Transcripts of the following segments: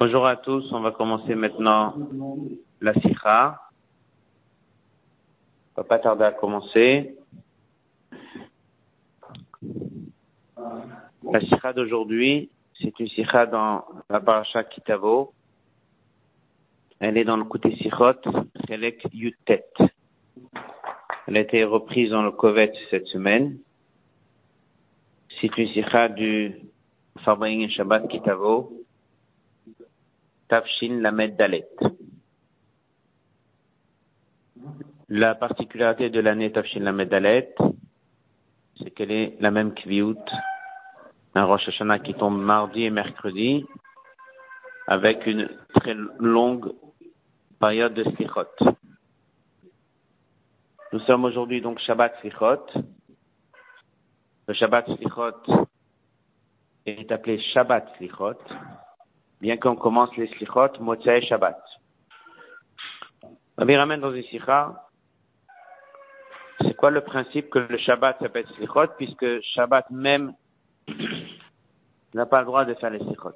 Bonjour à tous, on va commencer maintenant la sikha. On va pas tarder à commencer. La sikha d'aujourd'hui, c'est une sikha dans la parasha Kitavo. Elle est dans le côté sikhot, Chelek Yutet. Elle a été reprise dans le Kovet cette semaine. C'est une sikha du Farbaïn Shabbat Kitavo. Tafshin Lamed Dalet. La particularité de l'année Tafshin Lamed Dalet, c'est qu'elle est la même Kviout, un Rosh Hashanah qui tombe mardi et mercredi, avec une très longue période de Slichot. Nous sommes aujourd'hui donc Shabbat Slichot. Le Shabbat Slichot est appelé Shabbat Slichot bien qu'on commence les slichot, Motsai Shabbat. On ramène dans une sikha, c'est quoi le principe que le Shabbat s'appelle slichot, puisque Shabbat même n'a pas le droit de faire les slichot?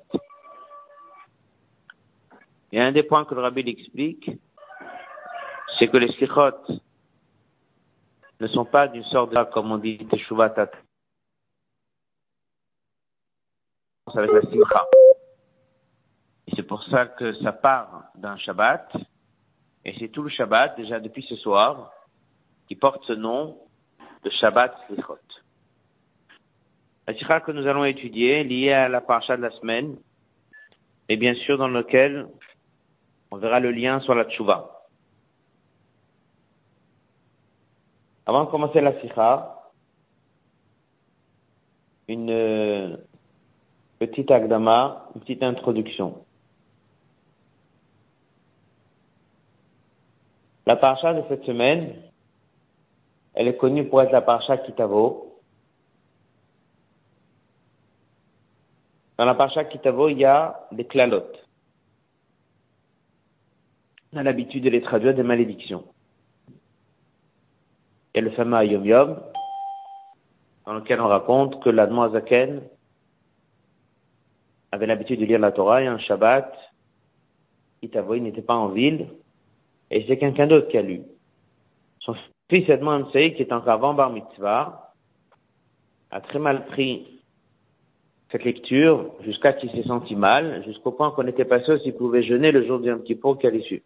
Et un des points que le rabbi explique, c'est que les slichot ne sont pas d'une sorte de, comme on dit, teshuvat avec la. C'est pour ça que ça part d'un Shabbat, et c'est tout le Shabbat, déjà depuis ce soir, qui porte ce nom de Shabbat Slichot. La sikha que nous allons étudier, liée à la parasha de la semaine, et bien sûr dans lequel on verra le lien sur la tchouva. Avant de commencer la sikha, une petite agdama, une petite introduction. La parasha de cette semaine, elle est connue pour être la parasha Kitavo. Dans la parasha Kitavo, il y a des clalotes. On a l'habitude de les traduire des malédictions. Il y a le fameux Yom Yom, dans lequel on raconte que l'Admoazaken avait l'habitude de lire la Torah et un Shabbat, Kitavo, il n'était pas en ville, et c'est quelqu'un d'autre qui a lu. Son fils Edmond qui est encore avant Bar Mitzvah, a très mal pris cette lecture jusqu'à qu'il s'est senti mal, jusqu'au point qu'on n'était pas sûr s'il pouvait jeûner le jour du Yom Kippour qu'elle est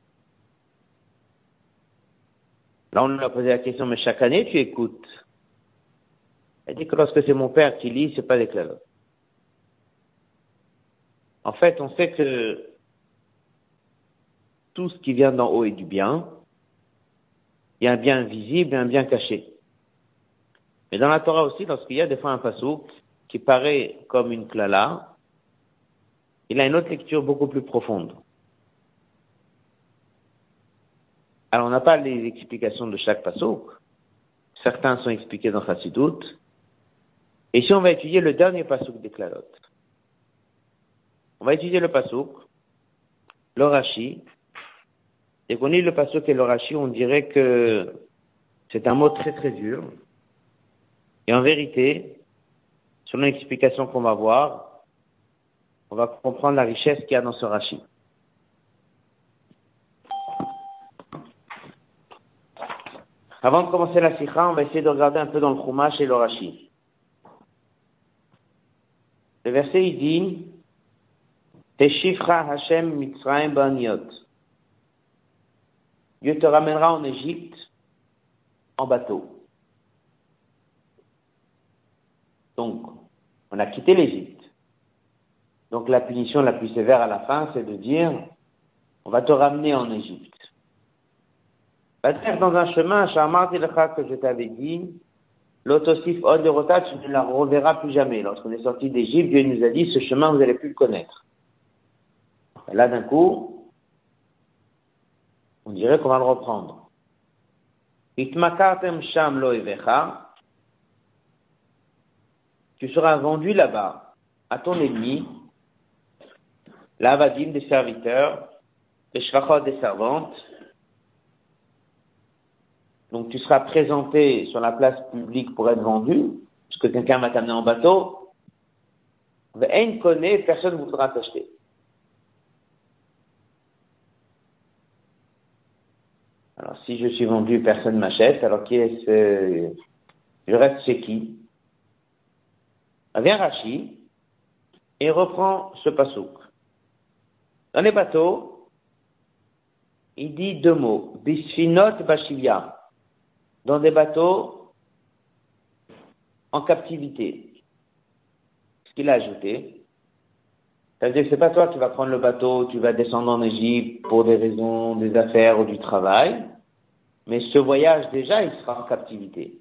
Là, on lui a posé la question, mais chaque année, tu écoutes. Elle dit que lorsque c'est mon père qui lit, c'est pas des. En fait, on sait que tout ce qui vient d'en haut est du bien. Il y a un bien visible et un bien caché. Mais dans la Torah aussi, lorsqu'il y a des fois un pasouk qui paraît comme une klala, il a une autre lecture beaucoup plus profonde. Alors on n'a pas les explications de chaque pasouk. Certains sont expliqués dans Chassidut. Et si on va étudier le dernier pasouk des klalot, on va étudier le pasouk, le Rashi, et qu'on lit le passage et le on dirait que c'est un mot très très dur. Et en vérité, selon l'explication qu'on va voir, on va comprendre la richesse qu'il y a dans ce Rashi. Avant de commencer la sikha, on va essayer de regarder un peu dans le Chumash et le Rashi. Le verset, il dit, Teshifra Hashem Mitzrayim Baniot. Dieu te ramènera en Égypte en bateau. Donc, on a quitté l'Égypte. Donc la punition la plus sévère à la fin, c'est de dire, on va te ramener en Égypte. Dans un chemin, que je t'avais dit, l'autosif Oderota, tu ne la reverras plus jamais. Lorsqu'on est sorti d'Égypte, Dieu nous a dit, ce chemin, vous n'allez plus le connaître. Là, d'un coup, on dirait qu'on va le reprendre. sham lo Tu seras vendu là-bas à ton ennemi, l'avadim des serviteurs, les shvachot des servantes. Donc tu seras présenté sur la place publique pour être vendu, puisque quelqu'un va t'amener en bateau. Personne ne voudra t'acheter. Alors, si je suis vendu, personne ne m'achète, alors qui est-ce Je reste chez qui? Vient Rachi et reprend ce pasouk. Dans les bateaux, il dit deux mots. Bisfinot bashivia. Dans des bateaux en captivité. Ce qu'il a ajouté, ça veut dire que c'est pas toi qui vas prendre le bateau, tu vas descendre en Égypte pour des raisons, des affaires ou du travail. Mais ce voyage, déjà, il sera en captivité.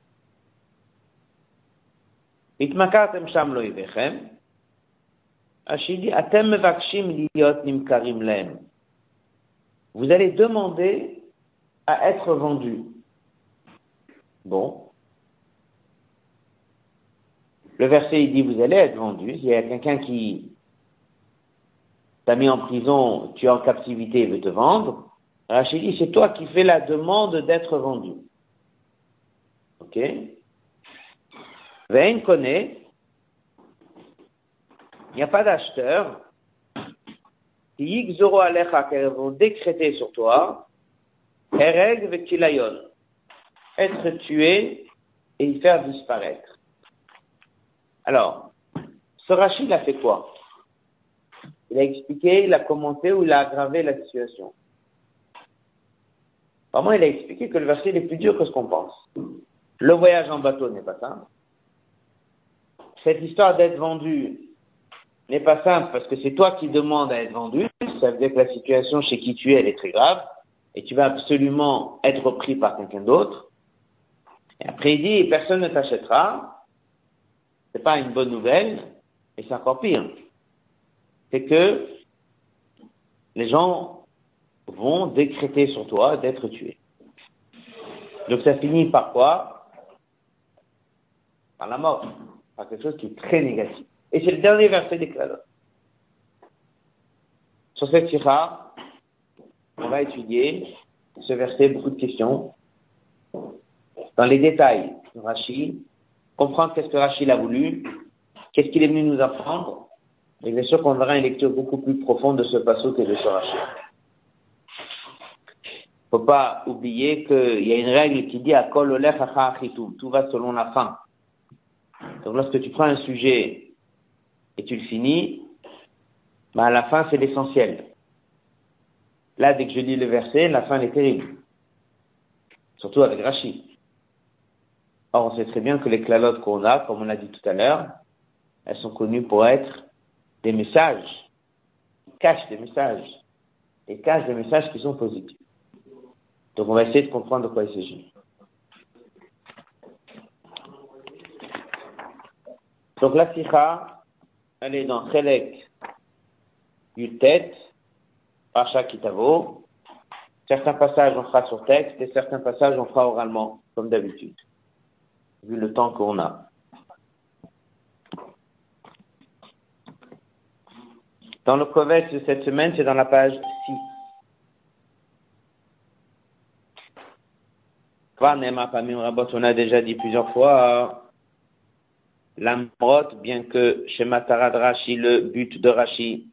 Vous allez demander à être vendu. Bon. Le verset, il dit, vous allez être vendu. Il y a quelqu'un qui t'a mis en prison, tu es en captivité et veut te vendre. Rachid dit, c'est toi qui fais la demande d'être vendu. Ok? Vein connaît, il n'y a pas d'acheteur qui alecha qu'elles vont décréter sur toi, ereg vekilayon, être tué et y faire disparaître. Alors, ce Rachid a fait quoi? Il a expliqué, il a commenté ou il a aggravé la situation. Vraiment, il a expliqué que le verset est plus dur que ce qu'on pense. Le voyage en bateau n'est pas simple. Cette histoire d'être vendu n'est pas simple parce que c'est toi qui demandes à être vendu. Ça veut dire que la situation chez qui tu es, elle est très grave et tu vas absolument être pris par quelqu'un d'autre. Et après, il dit, personne ne t'achètera. C'est pas une bonne nouvelle, et c'est encore pire. C'est que les gens vont décréter sur toi d'être tué. Donc ça finit par quoi? Par la mort, par quelque chose qui est très négatif. Et c'est le dernier verset des Klalot. Sur cette tira, on va étudier ce verset, beaucoup de questions. Dans les détails Rachid, comprendre qu'est-ce que Rachid a voulu, qu'est-ce qu'il est venu nous apprendre, et bien sûr qu'on verra une lecture beaucoup plus profonde de ce passage que de ce Rachid faut pas oublier qu'il y a une règle qui dit à tout va selon la fin. Donc lorsque tu prends un sujet et tu le finis, ben à la fin c'est l'essentiel. Là, dès que je lis le verset, la fin est terrible. Surtout avec Rachid. Or, on sait très bien que les clalotes qu'on a, comme on l'a dit tout à l'heure, elles sont connues pour être des messages, cachent des messages, et cachent des messages qui sont positifs. Donc on va essayer de comprendre de quoi il s'agit. Donc la sikha, elle est dans Chelek du tête, Pacha Kitavo. Certains passages on fera sur texte et certains passages on fera oralement, comme d'habitude, vu le temps qu'on a. Dans le Kovetz de cette semaine, c'est dans la page 6. On a déjà dit plusieurs fois, l'amrot, bien que chez Matarad Rashi, le but de Rashi,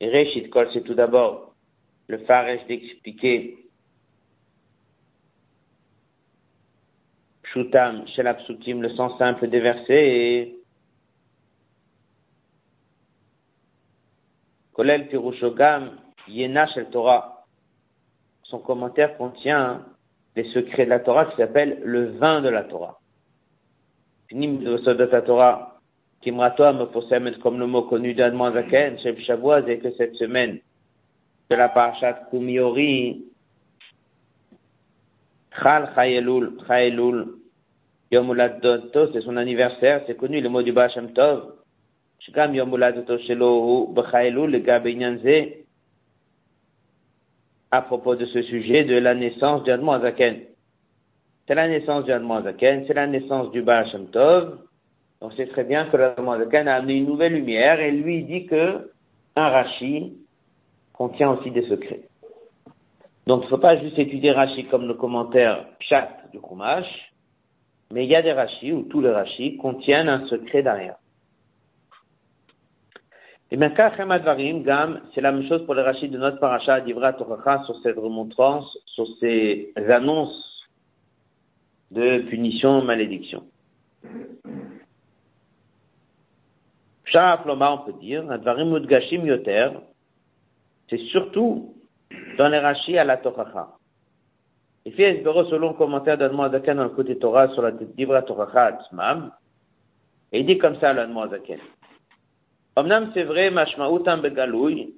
Reshit Kol, c'est tout d'abord le faresh d'expliquer Pshutam, chez le sens simple des versets, et Kolel Pirushogam, Yena Shel Torah. Son commentaire contient les secrets de la Torah qui s'appelle le vin de la Torah. Finim de la Torah, Kimratoa me comme le mot connu d'Adman Zaken, Chef Shavuaz, et que cette semaine de la parashat Kumiori, Chal Chayelul, Chayelul, Yomulad Doto, c'est son anniversaire, c'est connu le mot du Bachem Tov. Shkam Yomulad Doto Shelo, Bechayelul, Gabinyanze, à propos de ce sujet de la naissance du Zaken. C'est la naissance du Zaken, c'est la naissance du Baal Tov. Donc c'est très bien que l'Adman Zaken a amené une nouvelle lumière et lui dit que un Rashi contient aussi des secrets. Donc il ne faut pas juste étudier Rashi comme le commentaire Pshat du Chumash, mais il y a des Rashi, ou tous les Rashi, contiennent un secret derrière. Et Gam, c'est la même chose pour les rachis de notre paracha d'Ivra Toracha sur cette remontrance, sur ces annonces de punition, malédiction. Floma, on peut dire, Advarim Udgashim Yoter, c'est surtout dans les rachis à la Toracha. Et fait selon le commentaire d'Admoazaken dans le côté Torah sur la Divra Toracha Atzmam, et il dit comme ça l'Admoazaken. Omnam c'est vrai, Begaloui,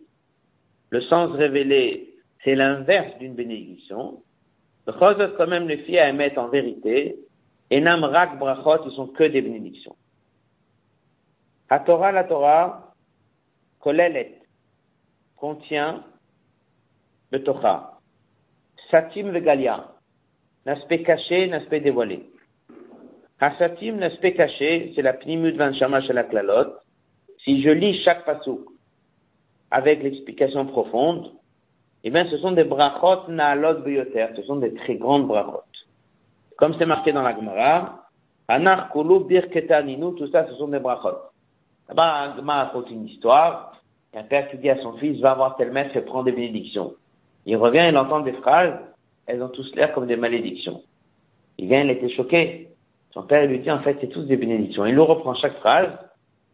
le sens révélé, c'est l'inverse d'une bénédiction. Le Chosot quand même les filles à émettre en vérité, et Rak Brachot, ils sont que des bénédictions. La Torah, la Torah, Kolelet, contient le Torah. Satim Vegalia, l'aspect caché, l'aspect dévoilé. Hasatim, l'aspect caché, c'est la pnimut van shamash la klalot. Si je lis chaque pasouk avec l'explication profonde, eh bien, ce sont des brachot naalot biyoter, ce sont des très grandes brachot. Comme c'est marqué dans la Gemara, anar kulu birketaninu, tout ça, ce sont des brachot. Là-bas, la Gemara raconte une histoire, un père qui dit à son fils, va voir tel maître et prend des bénédictions. Il revient, il entend des phrases, elles ont tous l'air comme des malédictions. Il vient, il était choqué. Son père lui dit, en fait, c'est tous des bénédictions. Il lui reprend chaque phrase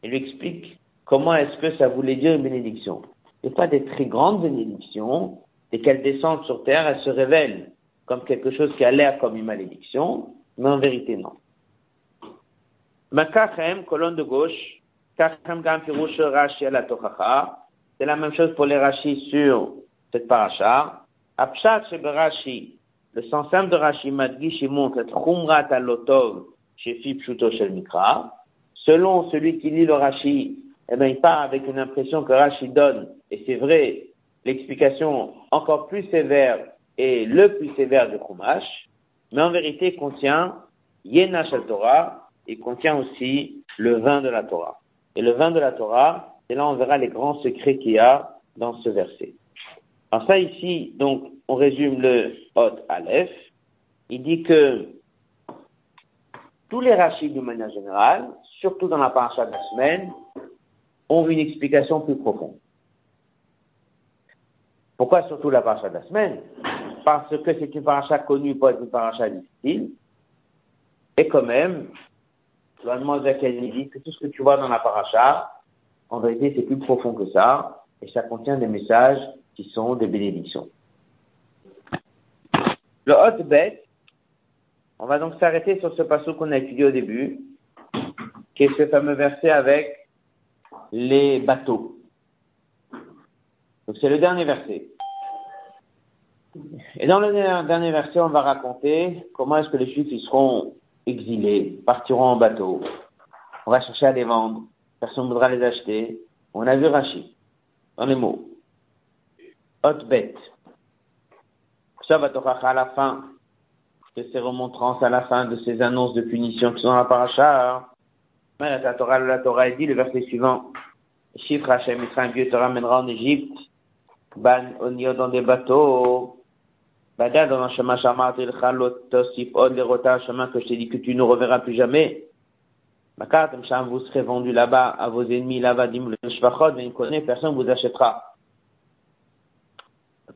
et lui explique comment est-ce que ça voulait dire une bénédiction. Ce pas des très grandes bénédictions, et qu'elles descendent sur terre, elles se révèlent comme quelque chose qui a l'air comme une malédiction, mais en vérité, non. Makachem, colonne de gauche, c'est la même chose pour les rachis sur cette paracha. Apshat Rashi, le sens simple de Rashi Madgish, il montre Chumrat alotov Shel Mikra. Selon celui qui lit le Rashi, eh ben, il part avec une impression que Rashi donne, et c'est vrai, l'explication encore plus sévère et le plus sévère du Chumash, mais en vérité il contient Yena Shel Torah, il contient aussi le vin de la Torah. Et le vin de la Torah, c'est là on verra les grands secrets qu'il y a dans ce verset. Alors ça ici, donc, on résume le Hot Aleph. Il dit que tous les rachis de manière générale, surtout dans la paracha de la semaine, ont une explication plus profonde. Pourquoi surtout la paracha de la semaine? Parce que c'est une paracha connue, pas une paracha difficile. Et quand même, tu à dit que tout ce que tu vois dans la paracha, en vérité, c'est plus profond que ça, et ça contient des messages qui sont des bénédictions. Le hot bet, on va donc s'arrêter sur ce passage qu'on a étudié au début, qui est ce fameux verset avec les bateaux. Donc c'est le dernier verset. Et dans le dernier verset, on va raconter comment est-ce que les Juifs ils seront exilés, partiront en bateau. On va chercher à les vendre. Personne ne voudra les acheter. On a vu Rachid dans les mots haute bête. Ça va à la fin de ces remontrances, à la fin de ces annonces de punition qui sont dans la paracha. La Torah, la dit, le verset suivant, chiffre Hachem Israël, Dieu te ramènera en Égypte, ban onio dans des bateaux, bada dans un chemin chamar, il tosif, od, un chemin que je t'ai dit que tu ne reverras plus jamais. Makat, vous serez vendu là-bas à vos ennemis, là-bas, dim le shvachot, mais il connaît, personne vous achètera.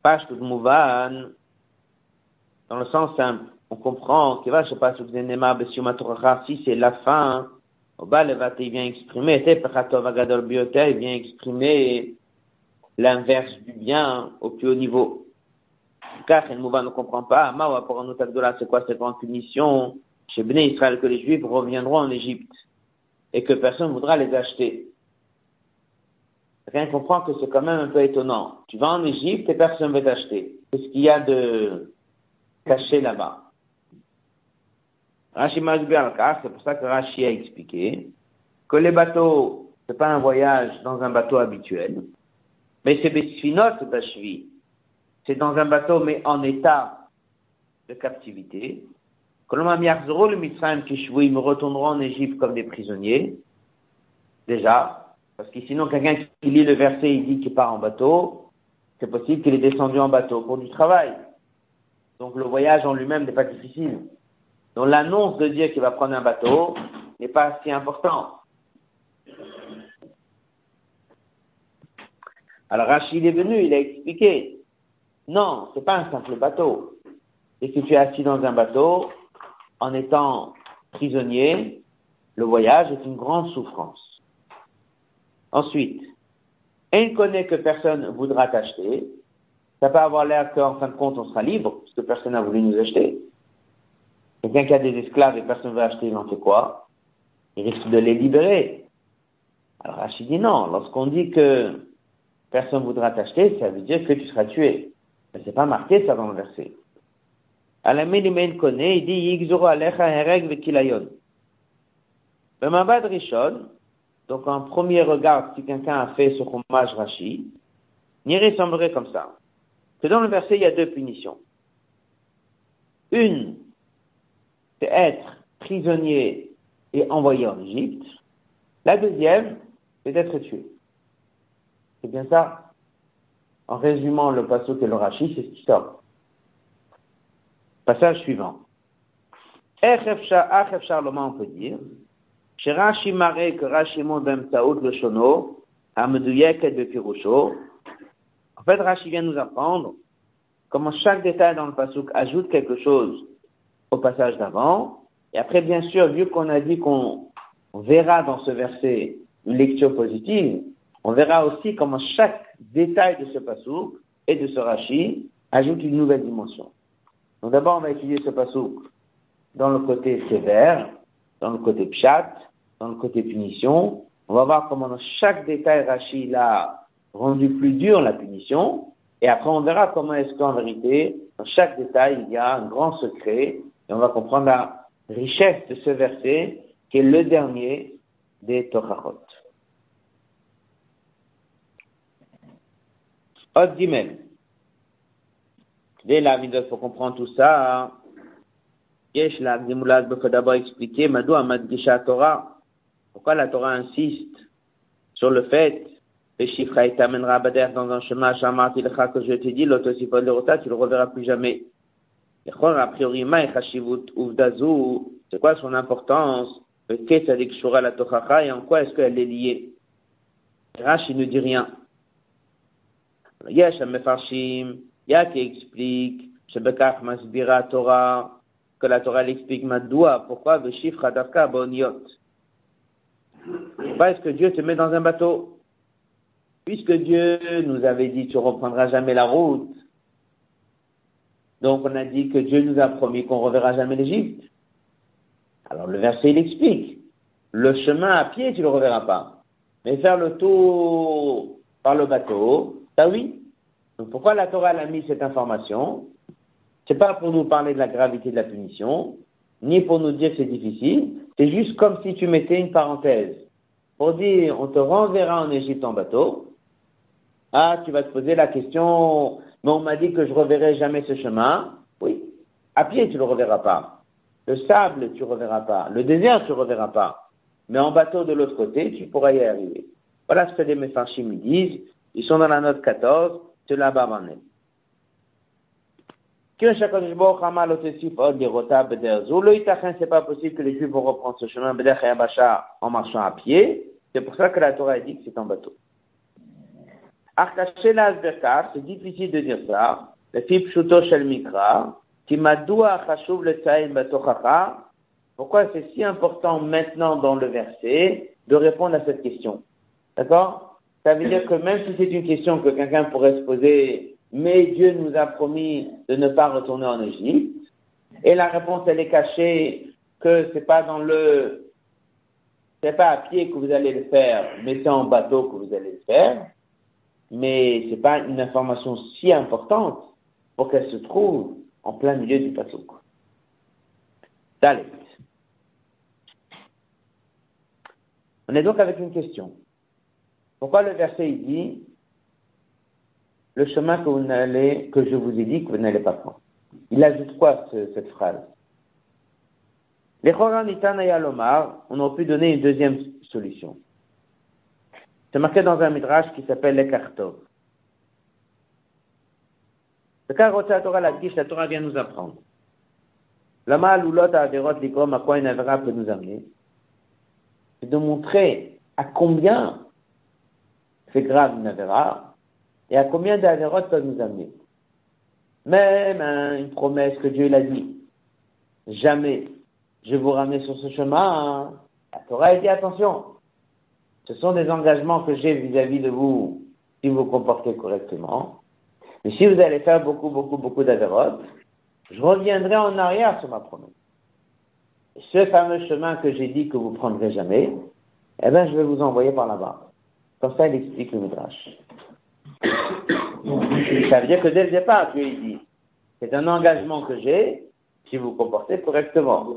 Page Mouvan, dans le sens simple, on comprend qu'il va, je sais pas si vous êtes si c'est la fin, le il vient exprimer, il vient exprimer l'inverse du bien au plus haut niveau. Car le Mouvan ne comprend pas, Ma pour un c'est quoi cette grande punition chez Bnei Israël que les Juifs reviendront en Égypte et que personne ne voudra les acheter. Rien comprend que c'est quand même un peu étonnant. Tu vas en Égypte et personne ne veut t'acheter. Qu'est-ce qu'il y a de caché là-bas Rashi c'est pour ça que Rashi a expliqué que les bateaux, c'est pas un voyage dans un bateau habituel, mais c'est Besfinot Bashvi. C'est dans un bateau, mais en état de captivité. Que le Mitzrayim me retourneront en Égypte comme des prisonniers. Déjà, parce que sinon, quelqu'un qui lit le verset, il dit qu'il part en bateau, c'est possible qu'il est descendu en bateau pour du travail. Donc le voyage en lui-même n'est pas difficile. Donc l'annonce de dire qu'il va prendre un bateau n'est pas si important. Alors Rachid est venu, il a expliqué. Non, c'est pas un simple bateau. Et si tu es assis dans un bateau, en étant prisonnier, le voyage est une grande souffrance. Ensuite, il connaît que personne voudra t'acheter. Ça peut avoir l'air qu'en fin de compte, on sera libre, parce que personne n'a voulu nous acheter. Quelqu'un qui a des esclaves et personne ne veut acheter, il en fait quoi Il risque de les libérer. Alors Rachid dit non. Lorsqu'on dit que personne ne voudra t'acheter, ça veut dire que tu seras tué. Mais c'est pas marqué ça dans le verset. Alamin connaît, il dit Yigzuru alecha hereg vekilayon. Le Mabad Rishon, donc en premier regard, si quelqu'un a fait ce hommage Rashi, n'y semblerait comme ça. Que dans le verset, il y a deux punitions. Une, c'est être prisonnier et envoyé en Égypte. La deuxième, c'est d'être tué. C'est bien ça. En résumant le passage et le Rashi, c'est ce qui sort. Passage suivant. Charlemagne, dire, chez Maré, que Rashi Taoud le Shono, Ameduyek et de Pirusho. En fait, Rashi vient nous apprendre comment chaque détail dans le pasuk ajoute quelque chose au passage d'avant. Et après, bien sûr, vu qu'on a dit qu'on verra dans ce verset une lecture positive, on verra aussi comment chaque détail de ce pasuk et de ce Rashi ajoute une nouvelle dimension. Donc d'abord, on va étudier ce pasuk dans le côté sévère, dans le côté pshat, dans le côté punition. On va voir comment dans chaque détail Rashi a rendu plus dur la punition. Et après, on verra comment est-ce qu'en vérité, dans chaque détail, il y a un grand secret. Et on va comprendre la richesse de ce verset, qui est le dernier des Torahot. Od Gimel. Dès la il faut comprendre tout ça. Yesh la Gimulad, il faut d'abord expliquer, Madou Amadgisha Torah. Pourquoi la Torah insiste sur le fait le chiffre t'amènera dans un chemin, Shamarti que je t'ai dit, l'autosipod le rota, tu le reverras plus jamais. A priori, c'est quoi son importance? Et en quoi est-ce qu'elle est liée? Rashi ne dit rien. Yesh mefarshim, ya qui explique, shebekach masbira Torah, que la Torah l'explique madoua, pourquoi? Le chiffre adavka boniot. Pourquoi est-ce que Dieu te met dans un bateau? Puisque Dieu nous avait dit tu reprendras jamais la route, donc on a dit que Dieu nous a promis qu'on reverra jamais l'Égypte. Alors le verset il explique, le chemin à pied tu le reverras pas, mais faire le tour par le bateau, ça oui. Donc pourquoi la Torah a mis cette information? C'est pas pour nous parler de la gravité de la punition, ni pour nous dire que c'est difficile, c'est juste comme si tu mettais une parenthèse pour dire on te renverra en Égypte en bateau. Ah, tu vas te poser la question, mais on m'a dit que je reverrai jamais ce chemin. Oui, à pied tu le reverras pas. Le sable tu reverras pas. Le désert tu reverras pas. Mais en bateau de l'autre côté, tu pourras y arriver. Voilà ce que les Mefarchim disent. Ils sont dans la note 14, c'est là-bas c'est pas possible que les Juifs vont reprendre ce chemin en marchant à pied. C'est pour ça que la Torah dit que c'est en bateau. C'est difficile de dire ça. Le Pshuto Shel Mikra, pourquoi c'est si important maintenant dans le verset de répondre à cette question? D'accord? Ça veut dire que même si c'est une question que quelqu'un pourrait se poser mais Dieu nous a promis de ne pas retourner en Égypte. Et la réponse, elle est cachée que c'est pas dans le, c'est pas à pied que vous allez le faire, mais c'est en bateau que vous allez le faire. Mais c'est pas une information si importante pour qu'elle se trouve en plein milieu du bateau. Allez. On est donc avec une question. Pourquoi le verset dit le chemin que vous n'allez, que je vous ai dit que vous n'allez pas prendre? Il ajoute quoi cette phrase? Les et Lomar, on aurait pu donner une deuxième solution. C'est marqué dans un midrash qui s'appelle l'Ekartov. Le la Torah, la la Torah vient nous apprendre? Lama l'ulot averot likom, à quoi une avera peut nous amener? C'est de montrer à combien c'est grave une avera et à combien d'avérotes peuvent nous amener. Même une promesse que Dieu l'a dit. Jamais je vous ramener sur ce chemin. La Torah dit attention. Ce sont des engagements que j'ai vis-à-vis de vous si vous vous comportez correctement. Mais si vous allez faire beaucoup, beaucoup, beaucoup d'avérotes, je reviendrai en arrière sur ma promesse. ce fameux chemin que j'ai dit que vous prendrez jamais, eh bien, je vais vous envoyer par là-bas. Comme ça, il explique le Midrash. ça veut dire que dès le départ, Dieu dit, c'est un engagement que j'ai, si vous comportez correctement.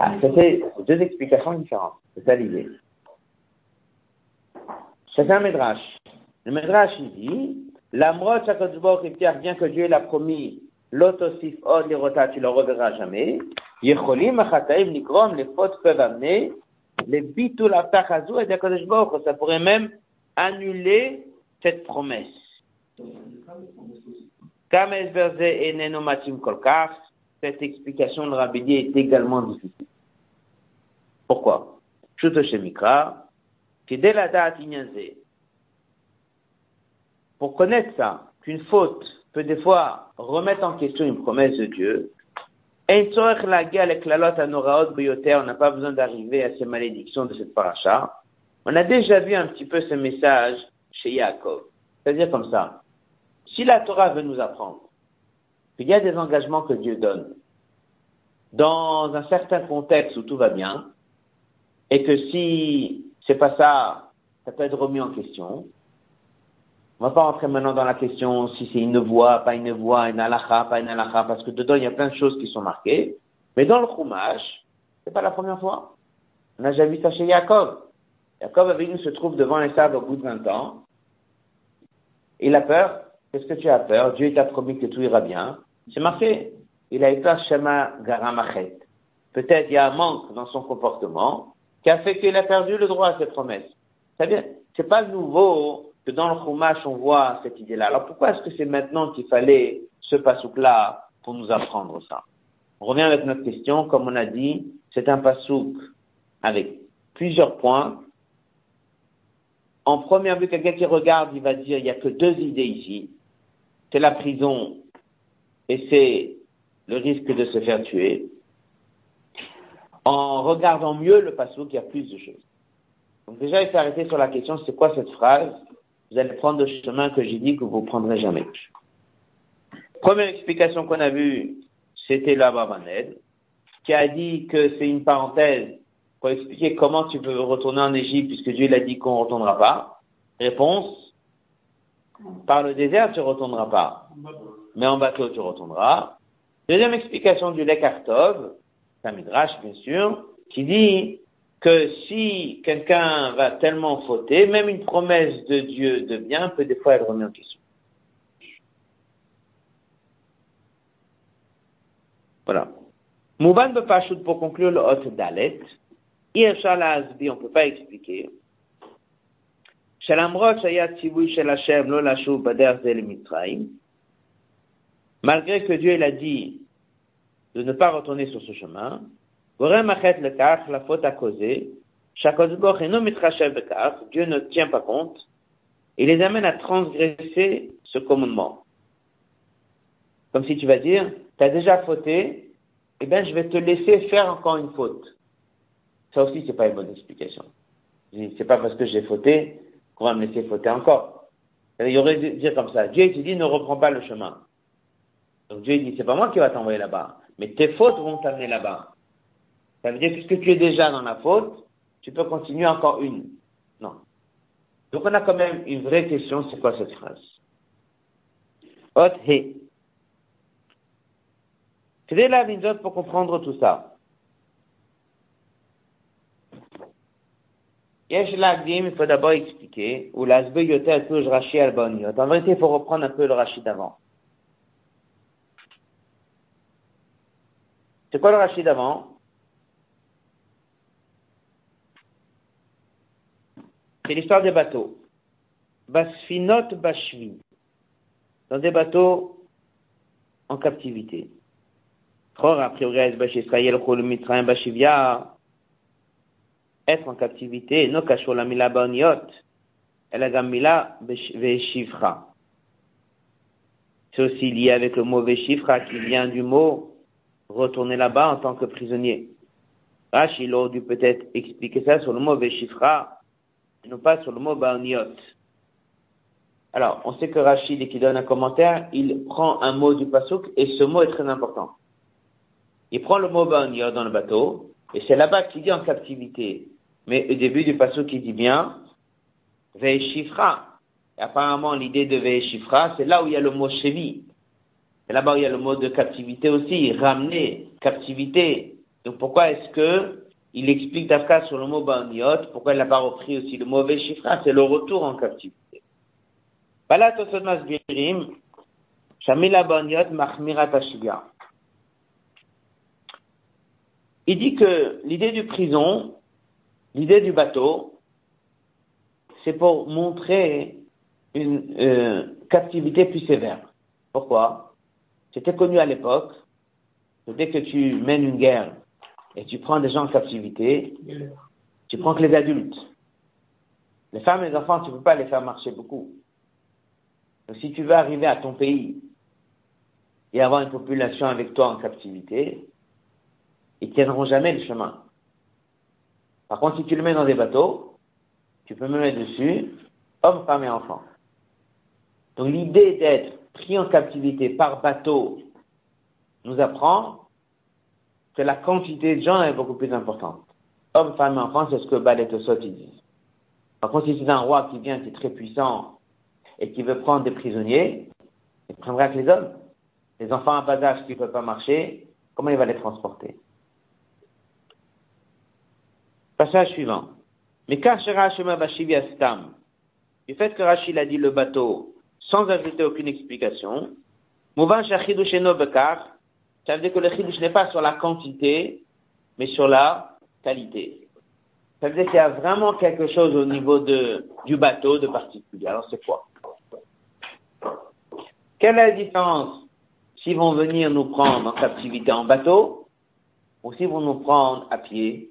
Ah, ça fait deux explications différentes. C'est ça l'idée. C'est un Midrash. Le Midrash, il dit, L'amrot Shakadoubor bien que Dieu l'a promis, l'autosif od l'irota, tu le reverras jamais. Yecholim achataim nikrom, les fautes peuvent amener, les bitul aftachazou et d'Akadosh ça pourrait même annuler cette promesse. Kolkaf, cette explication de Rabbi est également difficile. Pourquoi? Shemikra, dès la date pour connaître ça, qu'une faute peut des fois remettre en question une promesse de Dieu, on n'a pas besoin d'arriver à ces malédictions de cette paracha. On a déjà vu un petit peu ce message chez Yaakov. C'est-à-dire comme ça. Si la Torah veut nous apprendre qu'il y a des engagements que Dieu donne dans un certain contexte où tout va bien, et que si c'est pas ça, ça peut être remis en question, on va pas rentrer maintenant dans la question si c'est une voix, pas une voix, une halakha, pas une halakha, parce que dedans, il y a plein de choses qui sont marquées. Mais dans le Chumash, c'est pas la première fois. On a déjà vu ça chez Jacob. Jacob, avec nous, se trouve devant les sables au bout de 20 ans. Il a peur. Qu'est-ce que tu as peur? Dieu t'a promis que tout ira bien. C'est marqué. Il a peur Shema Garamachet. Peut-être il y a un manque dans son comportement qui a fait qu'il a perdu le droit à ses promesses. C'est-à-dire, c'est pas nouveau que dans le Chumash, on voit cette idée-là. Alors pourquoi est-ce que c'est maintenant qu'il fallait ce pasouk-là pour nous apprendre ça? On revient avec notre question. Comme on a dit, c'est un pasouk avec plusieurs points. En première vue, quelqu'un qui regarde, il va dire, il n'y a que deux idées ici. C'est la prison et c'est le risque de se faire tuer. En regardant mieux le pasouk, il y a plus de choses. Donc déjà, il s'est arrêté sur la question, c'est quoi cette phrase? Vous allez prendre le chemin que j'ai dit que vous ne prendrez jamais. Première explication qu'on a vue, c'était l'Ababanel, qui a dit que c'est une parenthèse pour expliquer comment tu peux retourner en Égypte puisque Dieu l'a dit qu'on ne retournera pas. Réponse, par le désert, tu ne retourneras pas. Mais en bateau, tu retourneras. Deuxième explication du Lekartov, Midrash, bien sûr, qui dit que si quelqu'un va tellement fauter, même une promesse de Dieu de bien peut des fois être remise en question. Voilà. Mouban Bepashut, pour conclure le hot Dalet, Irshal on ne peut pas expliquer. Shalamrot Shayat Tzivui Shel Hashem Lo Lashu Bader Zel Mitzrayim. Malgré que Dieu l'a dit de ne pas retourner sur ce chemin, la faute à causer, Dieu ne tient pas compte, il les amène à transgresser ce commandement. Comme si tu vas dire, tu as déjà fauté, eh bien, je vais te laisser faire encore une faute. Ça aussi, c'est pas une bonne explication. C'est pas parce que j'ai fauté qu'on va me laisser fauter encore. Il y aurait dire comme ça. Dieu te dit, ne reprends pas le chemin. Donc Dieu dit, c'est pas moi qui va t'envoyer là-bas, mais tes fautes vont t'amener là-bas. Ça veut dire que puisque tu es déjà dans la faute, tu peux continuer encore une. Non. Donc on a quand même une vraie question, c'est quoi cette phrase? Ot he. C'est autre pour comprendre tout ça. Yesh il faut d'abord expliquer, ou l'asbe yoter touj rashi al En vérité, il faut reprendre un peu le rashi d'avant. C'est quoi le rashi d'avant? C'est l'histoire des bateaux. Basfinot Bashvi. Dans des bateaux en captivité. Être en captivité, no la la gamila veshifra. C'est aussi lié avec le mot veshifra qui vient du mot retourner là-bas en tant que prisonnier. Rashi, il aurait dû peut-être expliquer ça sur le mot veshifra, et non pas sur le mot baoniot. Alors, on sait que Rachid, qu'il donne un commentaire, il prend un mot du pasouk, et ce mot est très important. Il prend le mot baoniot dans le bateau, et c'est là-bas qu'il dit en captivité. Mais au début du pasouk, il dit bien, Veishifra. Et apparemment, l'idée de Veishifra, c'est là où il y a le mot chevi. C'est là-bas où il y a le mot de captivité aussi, ramener, captivité. Donc pourquoi est-ce que il explique d'Afka sur le mot Baoniot, pourquoi il n'a pas repris aussi le mot Veishifra, c'est le retour en captivité. Shamila Il dit que l'idée du prison, l'idée du bateau, c'est pour montrer une euh, captivité plus sévère. Pourquoi? C'était connu à l'époque dès que tu mènes une guerre et tu prends des gens en captivité, tu prends que les adultes. Les femmes et les enfants, tu ne peux pas les faire marcher beaucoup. Donc, si tu veux arriver à ton pays et avoir une population avec toi en captivité, ils tiendront jamais le chemin. Par contre, si tu le mets dans des bateaux, tu peux me mettre dessus, hommes, femmes et enfants. Donc l'idée d'être pris en captivité par bateau nous apprend que la quantité de gens est beaucoup plus importante. Hommes, femmes et enfants, c'est ce que Balet Osot dit. Par contre, si c'est un roi qui vient, qui est très puissant et qui veut prendre des prisonniers, il prendra que les hommes. Les enfants à bas âge qui ne peuvent pas marcher, comment il va les transporter? Passage suivant. Mais Stam, du fait que Rachid a dit le bateau sans ajouter aucune explication, Mouvan ça veut dire que le chidush n'est pas sur la quantité, mais sur la qualité. Ça veut dire qu'il y a vraiment quelque chose au niveau de, du bateau de particulier. Alors c'est quoi? Quelle est la différence s'ils vont venir nous prendre en captivité en bateau ou s'ils vont nous prendre à pied?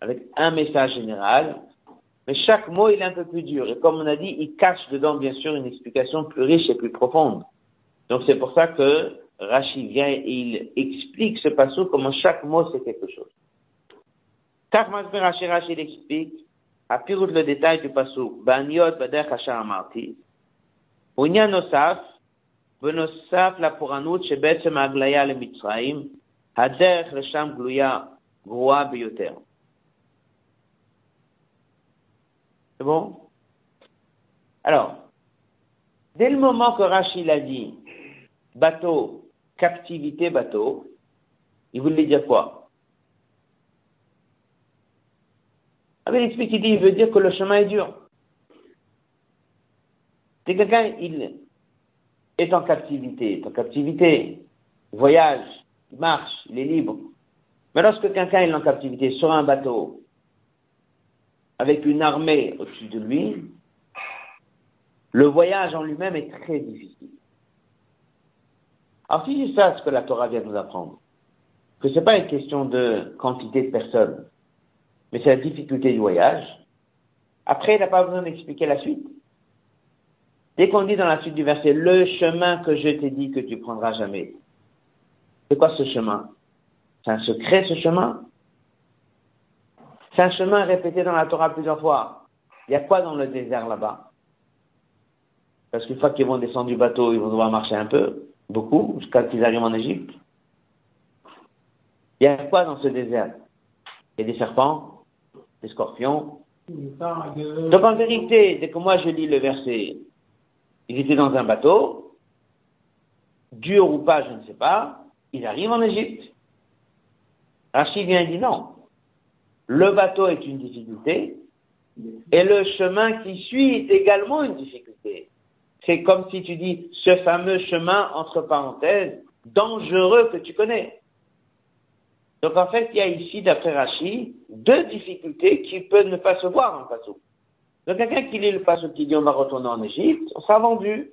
avec un message général, mais chaque mot, il est un peu plus dur. Et comme on a dit, il cache dedans, bien sûr, une explication plus riche et plus profonde. Donc c'est pour ça que Rachid vient et il explique ce passage, comment chaque mot, c'est quelque chose. Tarmazber Rachid, Rachid explique, à Pirout le détail du passage, Banyot Bader ben Hachar Amarti, Unyan Nosaf, Benosaf la Pouranut, Shebet Maglaya le Mitzraim, Hader Resham Gluya Groa Bioter. C'est bon? Alors, dès le moment que Rachid a dit bateau, captivité, bateau, il voulait dire quoi? Ah il explique, il dit, il veut dire que le chemin est dur. C'est quelqu'un, il est en captivité, est en captivité, il voyage, il marche, il est libre. Mais lorsque quelqu'un est en captivité sur un bateau, avec une armée au-dessus de lui, le voyage en lui-même est très difficile. Alors si c'est ça ce que la Torah vient nous apprendre, que ce n'est pas une question de quantité de personnes, mais c'est la difficulté du voyage, après il n'a pas besoin d'expliquer la suite. Dès qu'on dit dans la suite du verset, le chemin que je t'ai dit que tu prendras jamais, c'est quoi ce chemin? C'est un secret ce chemin? C'est un chemin répété dans la Torah plusieurs fois. Il y a quoi dans le désert là-bas? Parce qu'une fois qu'ils vont descendre du bateau, ils vont devoir marcher un peu, beaucoup, jusqu'à qu'ils arrivent en Égypte. Il y a quoi dans ce désert? Il y a des serpents, des scorpions. Donc en vérité, dès que moi je lis le verset, ils étaient dans un bateau, dur ou pas, je ne sais pas, ils arrivent en Égypte. Rachid vient et dit non, le bateau est une difficulté, Et le chemin qui suit est également une difficulté. C'est comme si tu dis ce fameux chemin, entre parenthèses, dangereux que tu connais. Donc en fait, il y a ici, d'après Rachid, deux difficultés qui peuvent ne pas se voir en Passou. Donc quelqu'un qui lit le Passou qui dit on va retourner en Égypte, on sera vendu.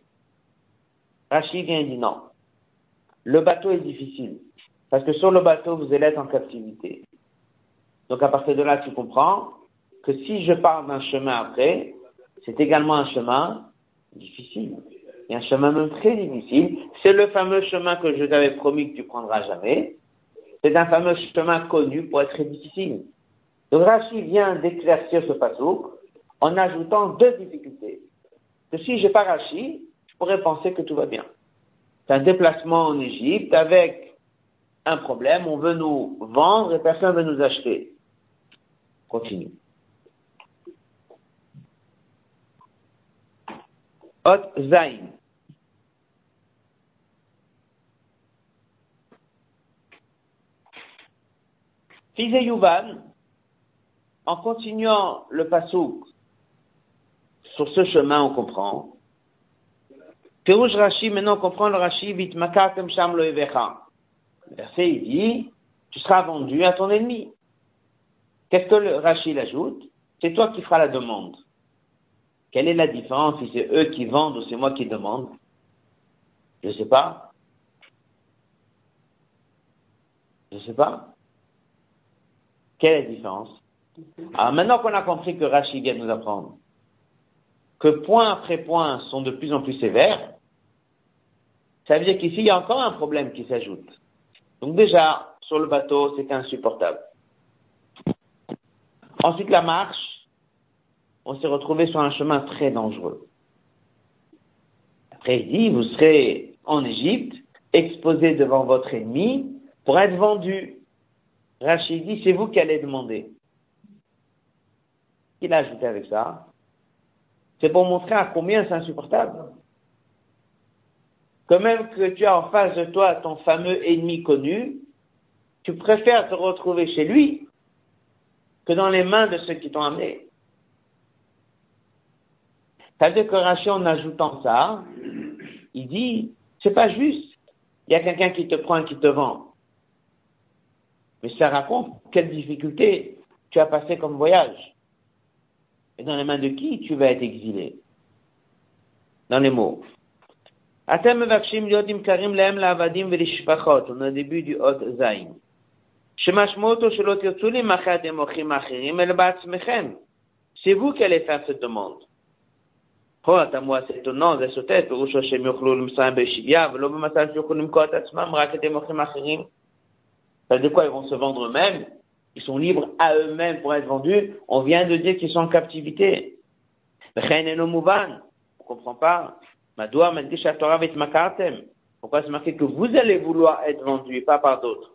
Rachid vient et dit non. Le bateau est difficile. Parce que sur le bateau, vous allez être en captivité. Donc à partir de là, tu comprends que si je pars d'un chemin après, c'est également un chemin difficile. Et un chemin même très difficile. C'est le fameux chemin que je t'avais promis que tu prendras jamais. C'est un fameux chemin connu pour être très difficile. Donc Rachid vient d'éclaircir ce pasouk en ajoutant deux difficultés. Que si je pars Rachid, je pourrais penser que tout va bien. C'est un déplacement en Égypte avec un problème, on veut nous vendre et personne ne veut nous acheter. Continue. Ot Zain. Fils Yuvan, en continuant le pasouk sur ce chemin, on comprend. Pérouge Rashi, maintenant on comprend le Rashi, vite makatem sham lo verset, il dit, tu seras vendu à ton ennemi. Qu'est-ce que le Rashi ajoute? C'est toi qui feras la demande. Quelle est la différence si c'est eux qui vendent ou c'est moi qui demande? Je ne sais pas. Je ne sais pas. Quelle est la différence? Alors maintenant qu'on a compris que Rachid vient nous apprendre que point après point sont de plus en plus sévères, ça veut dire qu'ici il y a encore un problème qui s'ajoute. Donc déjà, sur le bateau, c'est insupportable. Ensuite, la marche, on s'est retrouvé sur un chemin très dangereux. Après, il dit, vous serez en Égypte, exposé devant votre ennemi pour être vendu. Rachid dit, c'est vous qui allez demander. Il a ajouté avec ça, c'est pour montrer à combien c'est insupportable. Que même que tu as en face de toi ton fameux ennemi connu, tu préfères te retrouver chez lui que dans les mains de ceux qui t'ont amené. Ta décoration en ajoutant ça, il dit, c'est pas juste. Il y a quelqu'un qui te prend et qui te vend. Mais ça raconte quelle difficulté tu as passé comme voyage. Et dans les mains de qui tu vas être exilé? Dans les mots. Début du Hot. C'est vous qui allez faire cette demande. Ça veut dire quoi Ils vont se vendre eux-mêmes Ils sont libres à eux-mêmes pour être vendus. On vient de dire qu'ils sont en captivité. On ne comprend pas. Pourquoi c'est marqué que vous allez vouloir être vendu et pas par d'autres?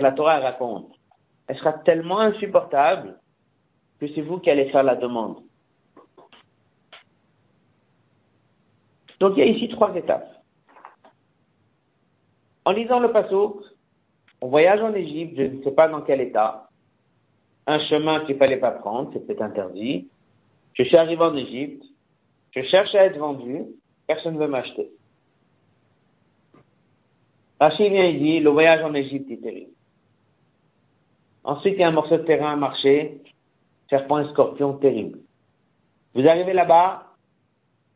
la Torah raconte, elle sera tellement insupportable que c'est vous qui allez faire la demande. Donc il y a ici trois étapes. En lisant le passage, on voyage en Égypte, je ne sais pas dans quel état. Un chemin qu'il fallait pas prendre, c'était interdit. Je suis arrivé en Égypte, je cherche à être vendu, personne ne veut m'acheter. Rachid vient et dit, le voyage en Égypte est terrible. Ensuite, il y a un morceau de terrain à marcher, serpent et scorpion, terrible. Vous arrivez là-bas,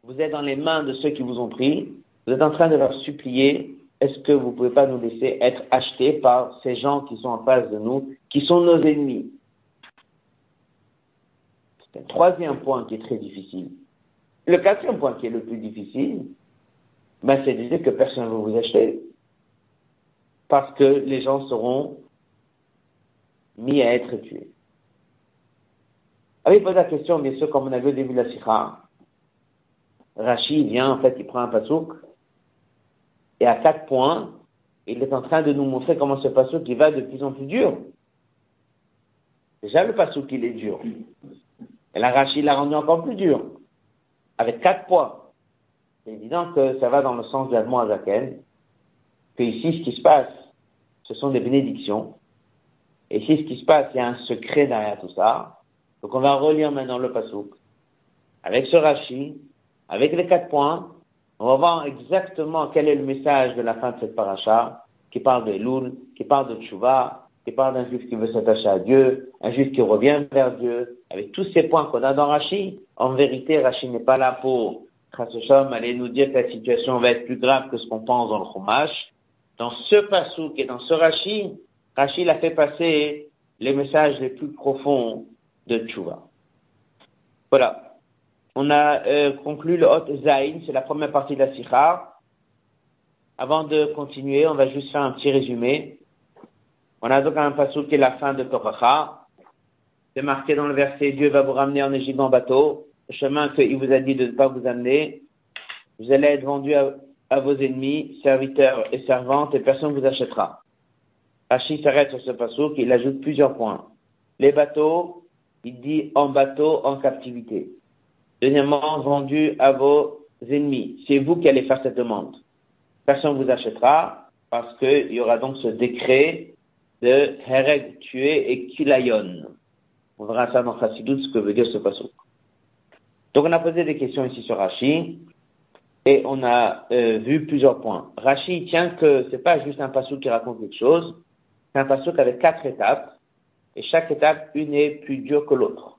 vous êtes dans les mains de ceux qui vous ont pris, vous êtes en train de leur supplier, est-ce que vous ne pouvez pas nous laisser être achetés par ces gens qui sont en face de nous, qui sont nos ennemis? C'est un troisième point qui est très difficile. Le quatrième point qui est le plus difficile, ben, c'est de dire que personne ne va vous acheter. Parce que les gens seront mis à être tués. Alors, il pose la question, bien sûr, comme on a vu au début de la sikha? Rachid vient, en fait, il prend un pasouk, et à quatre points, il est en train de nous montrer comment ce pasouk, il va de plus en plus dur. Déjà, le pasouk, il est dur. Et la Rachid l'a rendu encore plus dur. Avec quatre points. C'est évident que ça va dans le sens de l'Admon Azaken, que ici, ce qui se passe, ce sont des bénédictions. Et ici, ce qui se passe, il y a un secret derrière tout ça. Donc, on va relire maintenant le pasouk. Avec ce Rashi, avec les quatre points, on va voir exactement quel est le message de la fin de cette paracha, qui parle de Elul, qui parle de Tchouva, qui parle d'un juif qui veut s'attacher à Dieu, un juif qui revient vers Dieu, avec tous ces points qu'on a dans Rashi. En vérité, Rashi n'est pas là pour Chassosham allait nous dire que la situation va être plus grave que ce qu'on pense dans le Chumash. Dans ce pasouk et dans ce Rashi, Rashi a fait passer les messages les plus profonds de Tchouva. Voilà. On a euh, conclu le Hot Zain, c'est la première partie de la Sikha. Avant de continuer, on va juste faire un petit résumé. On a donc un pasouk qui est la fin de Toracha. C'est marqué dans le verset Dieu va vous ramener en Égypte en bateau chemin qu'il vous a dit de ne pas vous amener, vous allez être vendu à, vos ennemis, serviteurs et servantes, et personne ne vous achètera. Rachid s'arrête sur ce passage, il ajoute plusieurs points. Les bateaux, il dit en bateau, en captivité. Deuxièmement, vendu à vos ennemis. C'est vous qui allez faire cette demande. Personne ne vous achètera parce qu'il y aura donc ce décret de Hereg tuer et Kilayon. On verra ça dans Chassidut, ce que veut dire ce passage. Donc on a posé des questions ici sur Rashi et on a euh, vu plusieurs points. Rashi tient que c'est pas juste un passou qui raconte quelque chose, c'est un passou avec quatre étapes et chaque étape une est plus dure que l'autre.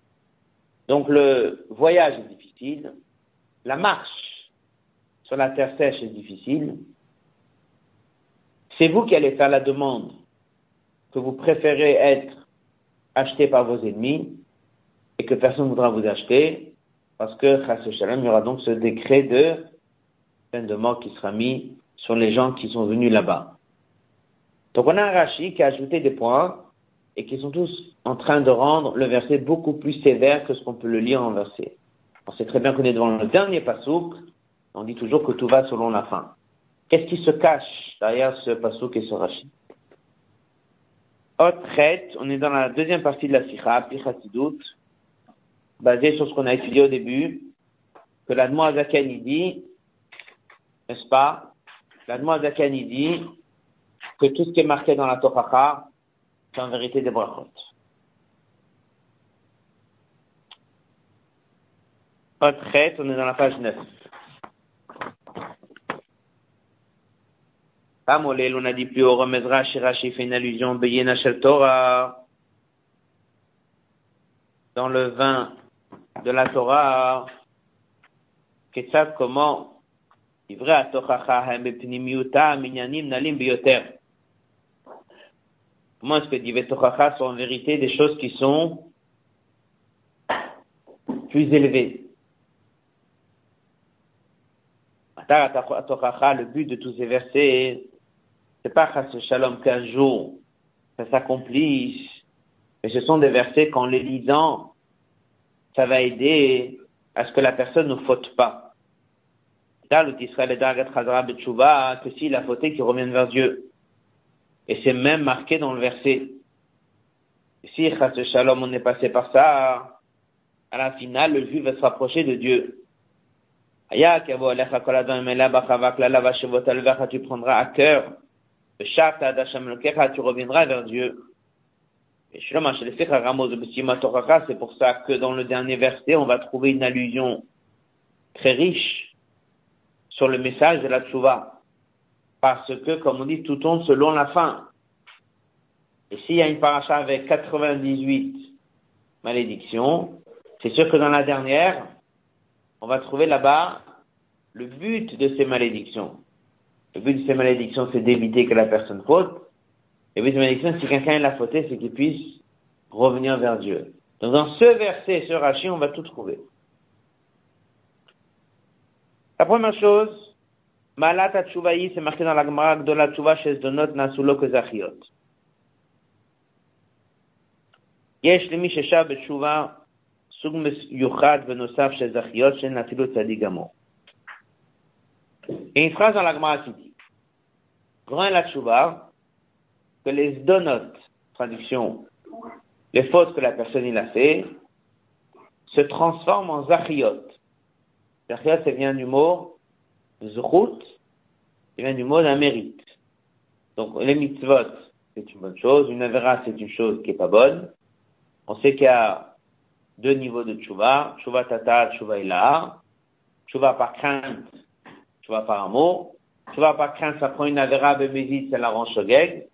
Donc le voyage est difficile, la marche sur la terre sèche est difficile. C'est vous qui allez faire la demande que vous préférez être acheté par vos ennemis et que personne ne voudra vous acheter parce que, il y aura donc ce décret de peine de mort qui sera mis sur les gens qui sont venus là-bas. Donc on a un Rashi qui a ajouté des points et qui sont tous en train de rendre le verset beaucoup plus sévère que ce qu'on peut le lire en verset. On sait très bien qu'on est devant le dernier pasouk, on dit toujours que tout va selon la fin. Qu'est-ce qui se cache derrière ce pasouk et ce Rashi Autre on est dans la deuxième partie de la Sikha, Pichatidout, basé sur ce qu'on a étudié au début, que l'Admoazaken il dit, n'est-ce pas? L'Admoazaken il dit que tout ce qui est marqué dans la Torah, c'est en vérité des brachot. Autre on est dans la page 9. Pamolel, on a dit plus haut, Remezra, Shirashi fait une allusion, Beyena Torah, dans le vin de la Torah, Ketsad comment Comment est-ce que Divrei Tochacha sont en vérité des choses qui sont plus élevées le but de tous ces versets, c'est pas Chas Shalom qu'un jour ça s'accomplisse, mais ce sont des versets qu'en les lisant, ça va aider à ce que la personne ne faute pas. Que s'il a fauté, qu'il revienne vers Dieu. Et c'est même marqué dans le verset. Si Shalom, on est passé par ça, à la finale, le juif va se rapprocher de Dieu. Tu prendras à cœur, tu reviendras vers Dieu. C'est pour ça que dans le dernier verset, on va trouver une allusion très riche sur le message de la tchouva. Parce que, comme on dit, tout tombe selon la fin. Et s'il y a une paracha avec 98 malédictions, c'est sûr que dans la dernière, on va trouver là-bas le but de ces malédictions. Le but de ces malédictions, c'est d'éviter que la personne faute. Et oui, si quelqu'un l'a fauté, c'est qu'il puisse revenir vers Dieu. Donc dans ce verset, ce Rashi, on va tout trouver. La première chose, Malat Atchouvaï, c'est marqué dans la Gemara de la Tchouva chez Donot Nasulo Kezachiot. Yesh Lemi Shesha Betchouva Et une phrase dans la Gemara qui dit, grand la tchouba, que les donotes, traduction, les fautes que la personne il a fait, se transforment en zachiot. Zachiot, ça vient du mot zrut, ça vient du mot d'un mérite. Donc, les mitzvot, c'est une bonne chose. Une avera, c'est une chose qui est pas bonne. On sait qu'il y a deux niveaux de tchouva. Tchouva tata, tchouva ilaha. Tchouva par crainte, tchouva par amour. Tchouva par crainte, ça prend une avera bémézite, ça la rend shogeg.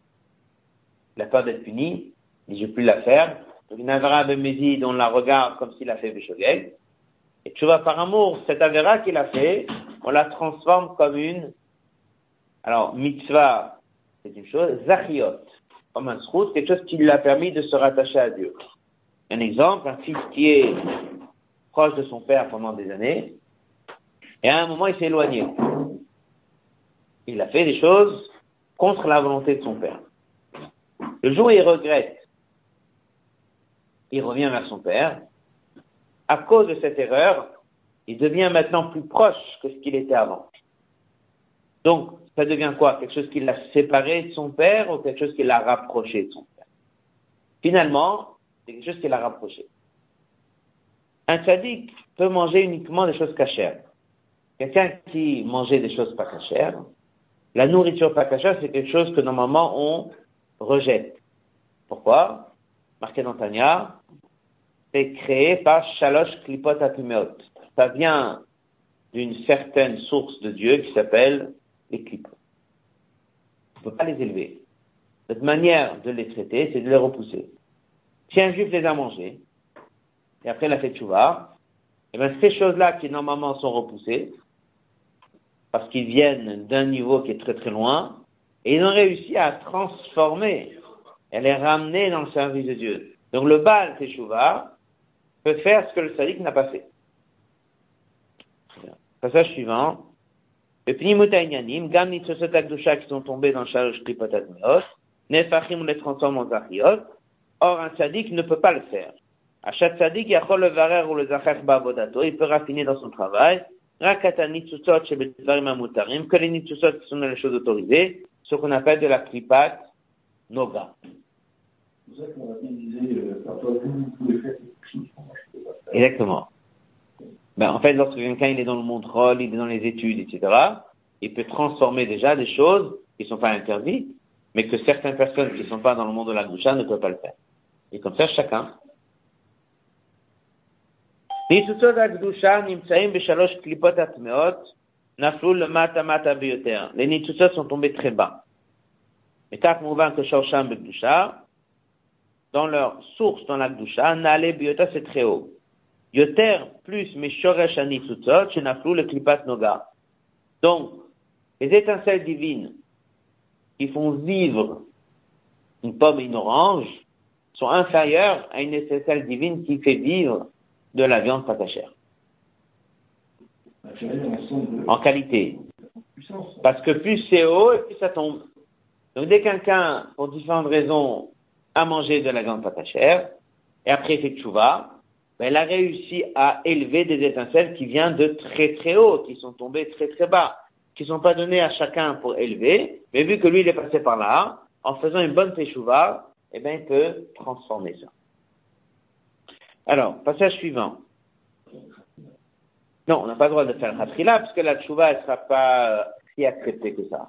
Il a peur d'être puni. Il je vais plus la faire. Donc, une avera bémézite, on la regarde comme s'il a fait béshogeg. Et tchouva par amour, cette avera qu'il a fait, on la transforme comme une, alors, mitzvah, c'est une chose, zachiot, comme un srout, quelque chose qui lui a permis de se rattacher à Dieu. Un exemple, un fils qui est proche de son père pendant des années, et à un moment il s'est éloigné. Il a fait des choses contre la volonté de son père. Le jour où il regrette, il revient vers son père. À cause de cette erreur, il devient maintenant plus proche que ce qu'il était avant. Donc, ça devient quoi? Quelque chose qui l'a séparé de son père ou quelque chose qui l'a rapproché de son père? Finalement, c'est quelque chose qui l'a rapproché. Un sadique peut manger uniquement des choses cachères. Quelqu'un qui mangeait des choses pas cachères, la nourriture pas cachère, c'est quelque chose que normalement on rejette. Pourquoi? Marqué dans Tanya, c'est créé par Shalosh Klipot Atumeot. Ça vient d'une certaine source de Dieu qui s'appelle les On ne peut pas les élever. Cette manière de les traiter, c'est de les repousser. Si un juif les a mangés, et après il a fait tchouva, et eh bien ces choses-là qui normalement sont repoussées, parce qu'ils viennent d'un niveau qui est très très loin, et ils ont réussi à transformer, à les ramener dans le service de Dieu. Donc le Baal Teshuvah peut faire ce que le sadique n'a pas fait. Passage suivant. Le Pnimutainyanim, Gam Nitzosot Akdusha qui sont tombés dans Shalosh Kripotat Meos, Nefachim les transforme en Zachiot. Or, un sadique ne peut pas le faire. Achat sadique, Yachol le Varer ou le Zachar Bavodato, il peut raffiner dans son travail. Rakata Nitzosot Shebetvarim Amutarim, que les Nitzosot qui sont les choses autorisées, ce qu'on appelle de la Kripat Noga. Exactement. Ben, en fait, lorsque quelqu'un est dans le monde rôle, il est dans les études, etc., il peut transformer déjà des choses qui ne sont pas interdites, mais que certaines personnes qui ne sont pas dans le monde de la doucha ne peuvent pas le faire. Et comme ça, chacun. Les nitsutot sont tombés très bas. Et que dans leur source dans la doucha, n'allez biota c'est très haut. Yoter plus Meshoresh le Klipat Noga. Donc, les étincelles divines qui font vivre une pomme et une orange sont inférieures à une étincelle divine qui fait vivre de la viande pas chère. En qualité. Parce que plus c'est haut et plus ça tombe. Donc dès quelqu'un, pour différentes raisons, a mangé de la viande pas chère, et après fait tchouva, ben, elle a réussi à élever des étincelles qui viennent de très très haut, qui sont tombées très très bas, qui ne sont pas données à chacun pour élever, mais vu que lui il est passé par là, en faisant une bonne teshuva, eh bien il peut transformer ça. Alors, passage suivant. Non, on n'a pas le droit de faire là, parce que la teshuva ne sera pas euh, si acceptée que ça.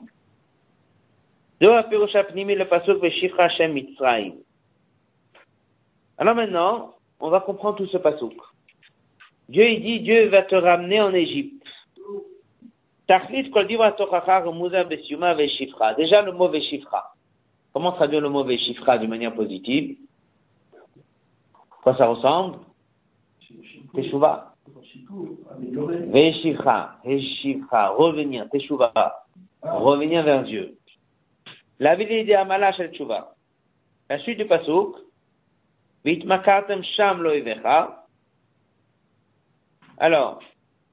Alors maintenant, on va comprendre tout ce pasouk. Dieu, il dit, Dieu va te ramener en Égypte. Déjà, le mot Veshifra. Comment traduire le mot Veshifra d'une manière positive? Quoi ça ressemble? Teshuvah. Veshifra, Veshifra, revenir, Teshuvah, revenir vers Dieu. La suite du pasouk, alors,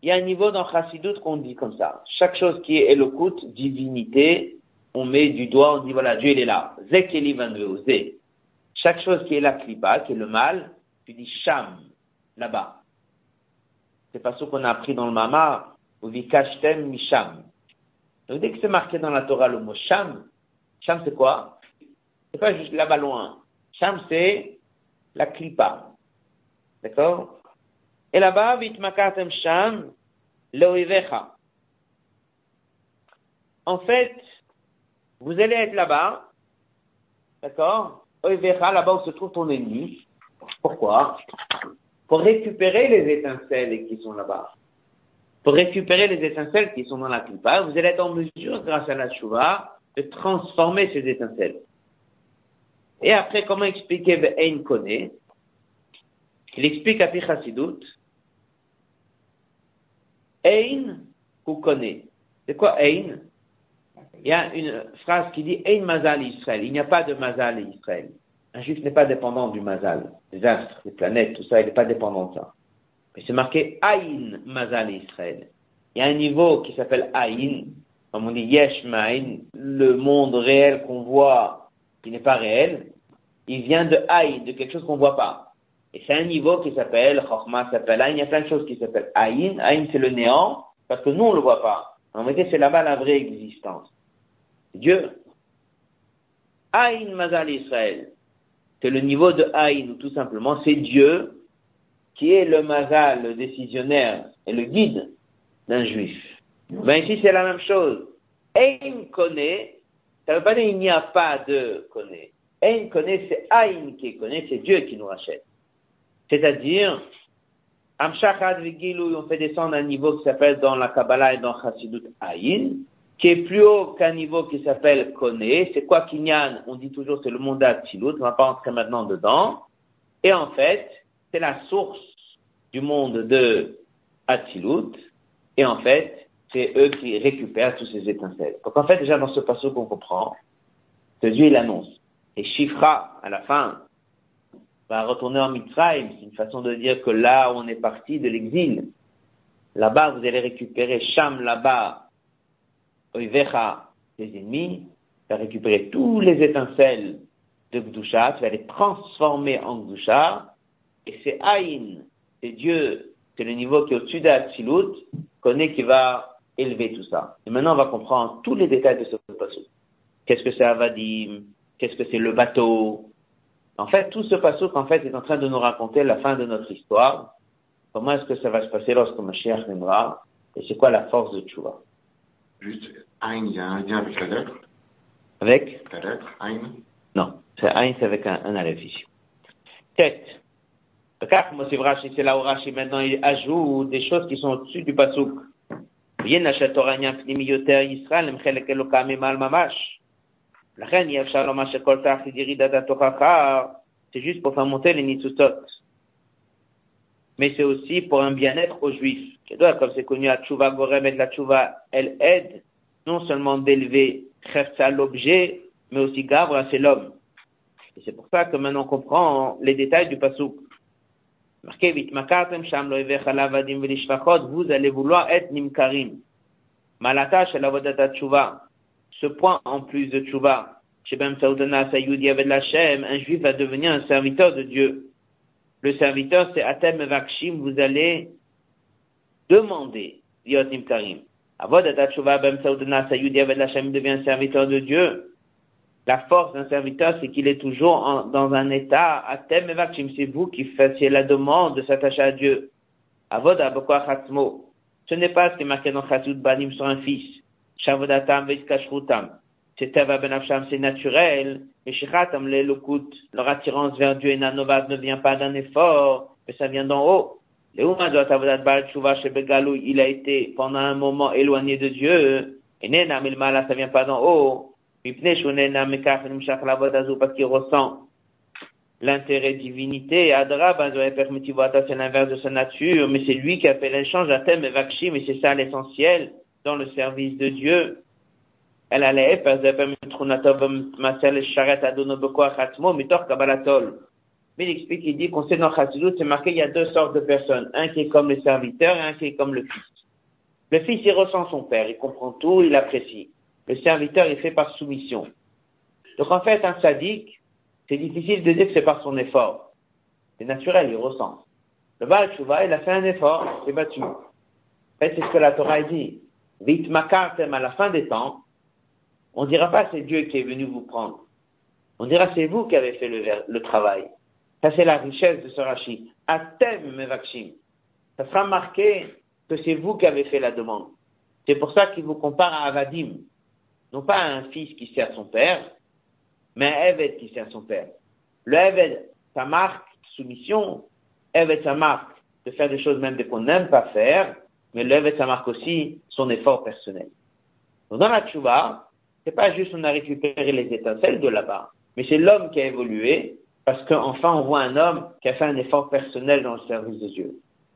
il y a un niveau dans Chassidut qu'on dit comme ça. Chaque chose qui est éloquente, divinité, on met du doigt, on dit voilà, Dieu il est là. Zekeli Chaque chose qui est la klipa, qui est le mal, tu dis sham. là-bas. C'est pas ce qu'on a appris dans le Mama, ou Vikashtem Misham. Donc dès que c'est marqué dans la Torah le mot Sham, Sham c'est quoi? C'est pas juste là-bas loin. Sham c'est la klipa. D'accord? Et là-bas, Vitmakatem Sham, Loivecha. En fait, vous allez être là-bas, d'accord? Oivecha, là-bas où se trouve ton ennemi. Pourquoi? Pour récupérer les étincelles qui sont là-bas. Pour récupérer les étincelles qui sont dans la clipa, vous allez être en mesure, grâce à la chouva, de transformer ces étincelles. Et après, comment expliquer Ve'ein connaît Il explique à Pichasidut, Ein ou connaît. C'est quoi Ein? Il y a une phrase qui dit Ein Mazal Israël. Il n'y a pas de Mazal Israël. Un juif n'est pas dépendant du Mazal. Les astres, les planètes, tout ça, il n'est pas dépendant de ça. Mais c'est marqué Aïn Mazal Israël. Il y a un niveau qui s'appelle Aïn, comme on dit Yesh Ma'in, le monde réel qu'on voit, qui n'est pas réel, il vient de Aïn, de quelque chose qu'on ne voit pas. Et c'est un niveau qui s'appelle, Chokhmah s'appelle Aïn, il y a plein de choses qui s'appellent Aïn. Aïn c'est le néant, parce que nous on ne le voit pas. En réalité c'est là-bas la vraie existence. Dieu. Aïn Mazal Israël. C'est le niveau de Aïn, tout simplement c'est Dieu qui est le mazal, le décisionnaire et le guide d'un juif. Ben ici c'est la même chose. Ein connaît, ça veut pas dire il n'y a pas de connaît. Ein connaît, c'est Aïn qui connaît, c'est Dieu qui nous rachète. C'est-à-dire, Amshachad Vigilou, on fait descendre un niveau qui s'appelle dans la Kabbalah et dans Chassidut Aïn, qui est plus haut qu'un niveau qui s'appelle Kone. C'est quoi Kinyan On dit toujours c'est le monde d'Atilut, on va pas entrer maintenant dedans. Et en fait, c'est la source du monde de. Et en fait, c'est eux qui récupèrent tous ces étincelles. Donc en fait, déjà dans ce passage qu'on comprend, que Dieu il annonce. Et Shifra, à la fin, va retourner en Mitzrayim. C'est une façon de dire que là, on est parti de l'exil. Là-bas, vous allez récupérer Sham, là-bas, Oivecha, les ennemis, tu vas récupérer tous les étincelles de Gdusha, tu vas les transformer en Gdusha, et c'est Aïn, c'est Dieu, c'est le niveau qui est au-dessus d'Atsilut, connaît qui va élever tout ça. Et maintenant, on va comprendre tous les détails de ce passage. Qu'est-ce que c'est Avadim? Qu'est-ce que c'est le bateau? En fait, tout ce passage, en fait, est en train de nous raconter la fin de notre histoire. Comment est-ce que ça va se passer lorsque Mashiach viendra? Et c'est quoi la force de Tchouva? Juste, Aïn, il y a un lien avec la lettre? Avec? La lettre, Aïn? Non, c'est Aïn, c'est avec un, un aleph ici. Tête. C'est là où Rashi maintenant il ajoute des choses qui sont au-dessus du pasouk. C'est juste pour faire monter les nitsutot. Mais c'est aussi pour un bien-être aux juifs. Comme c'est connu à Tchouva Gorem et la Tchouva, elle aide non seulement d'élever Khefza l'objet, mais aussi Gavra c'est l'homme. Et c'est pour ça que maintenant on comprend les détails du pasouk. Marqué vous allez vouloir être nimkarim. Malata shalavodata tshuva. Ce point en plus de tshuva. Shebem saudana sayudi avec la un juif va devenir un serviteur de Dieu. Le serviteur, c'est Atem Vakshim, vous allez demander, Yot Nimkarim. Avodata tshuva bem saudana sayudi avec la devient serviteur de Dieu. La force d'un serviteur, c'est qu'il est toujours en, dans un état, evakshim, c'est vous qui fassiez la demande de s'attacher à Dieu. Avod abokwa khatzmo. Ce n'est pas ce qui est marqué dans Banim sur un fils. Shavodatam. C'est benafsham, c'est naturel. L'elokut. Leur attirance vers Dieu et nanovat ne vient pas d'un effort, mais ça vient d'en haut. Il a été pendant un moment éloigné de Dieu. Et nena milmala, ça vient pas d'en haut parce qu'il ressent l'intérêt divinité. Adra, ben, c'est l'inverse de sa nature, mais c'est lui qui a fait l'échange à thème et Vakshim, et c'est ça l'essentiel dans le service de Dieu. Elle allait mais il explique, il dit qu'on sait c'est marqué, il y a deux sortes de personnes. Un qui est comme le serviteur et un qui est comme le fils. Le fils, il ressent son père, il comprend tout, il apprécie. Le serviteur est fait par soumission. Donc en fait, un sadique, c'est difficile de dire que c'est par son effort. C'est naturel, il ressent. Le Baal Tshuva, il a fait un effort, il s'est battu. En fait, c'est ce que la Torah dit. Vite makartem à la fin des temps, on dira pas c'est Dieu qui est venu vous prendre. On dira c'est vous qui avez fait le, travail. Ça c'est la richesse de ce Rashi. Atem mevakshim. Ça sera marqué que c'est vous qui avez fait la demande. C'est pour ça qu'il vous compare à Avadim. Non pas un fils qui sert son père, mais un Eved qui sert son père. Le Eved, ça marque soumission. Eved, ça marque de faire des choses même qu'on n'aime pas faire, mais le Eved, ça marque aussi son effort personnel. Donc dans la tchouva, c'est pas juste on a récupéré les étincelles de là-bas, mais c'est l'homme qui a évolué, parce qu'enfin on voit un homme qui a fait un effort personnel dans le service de Dieu.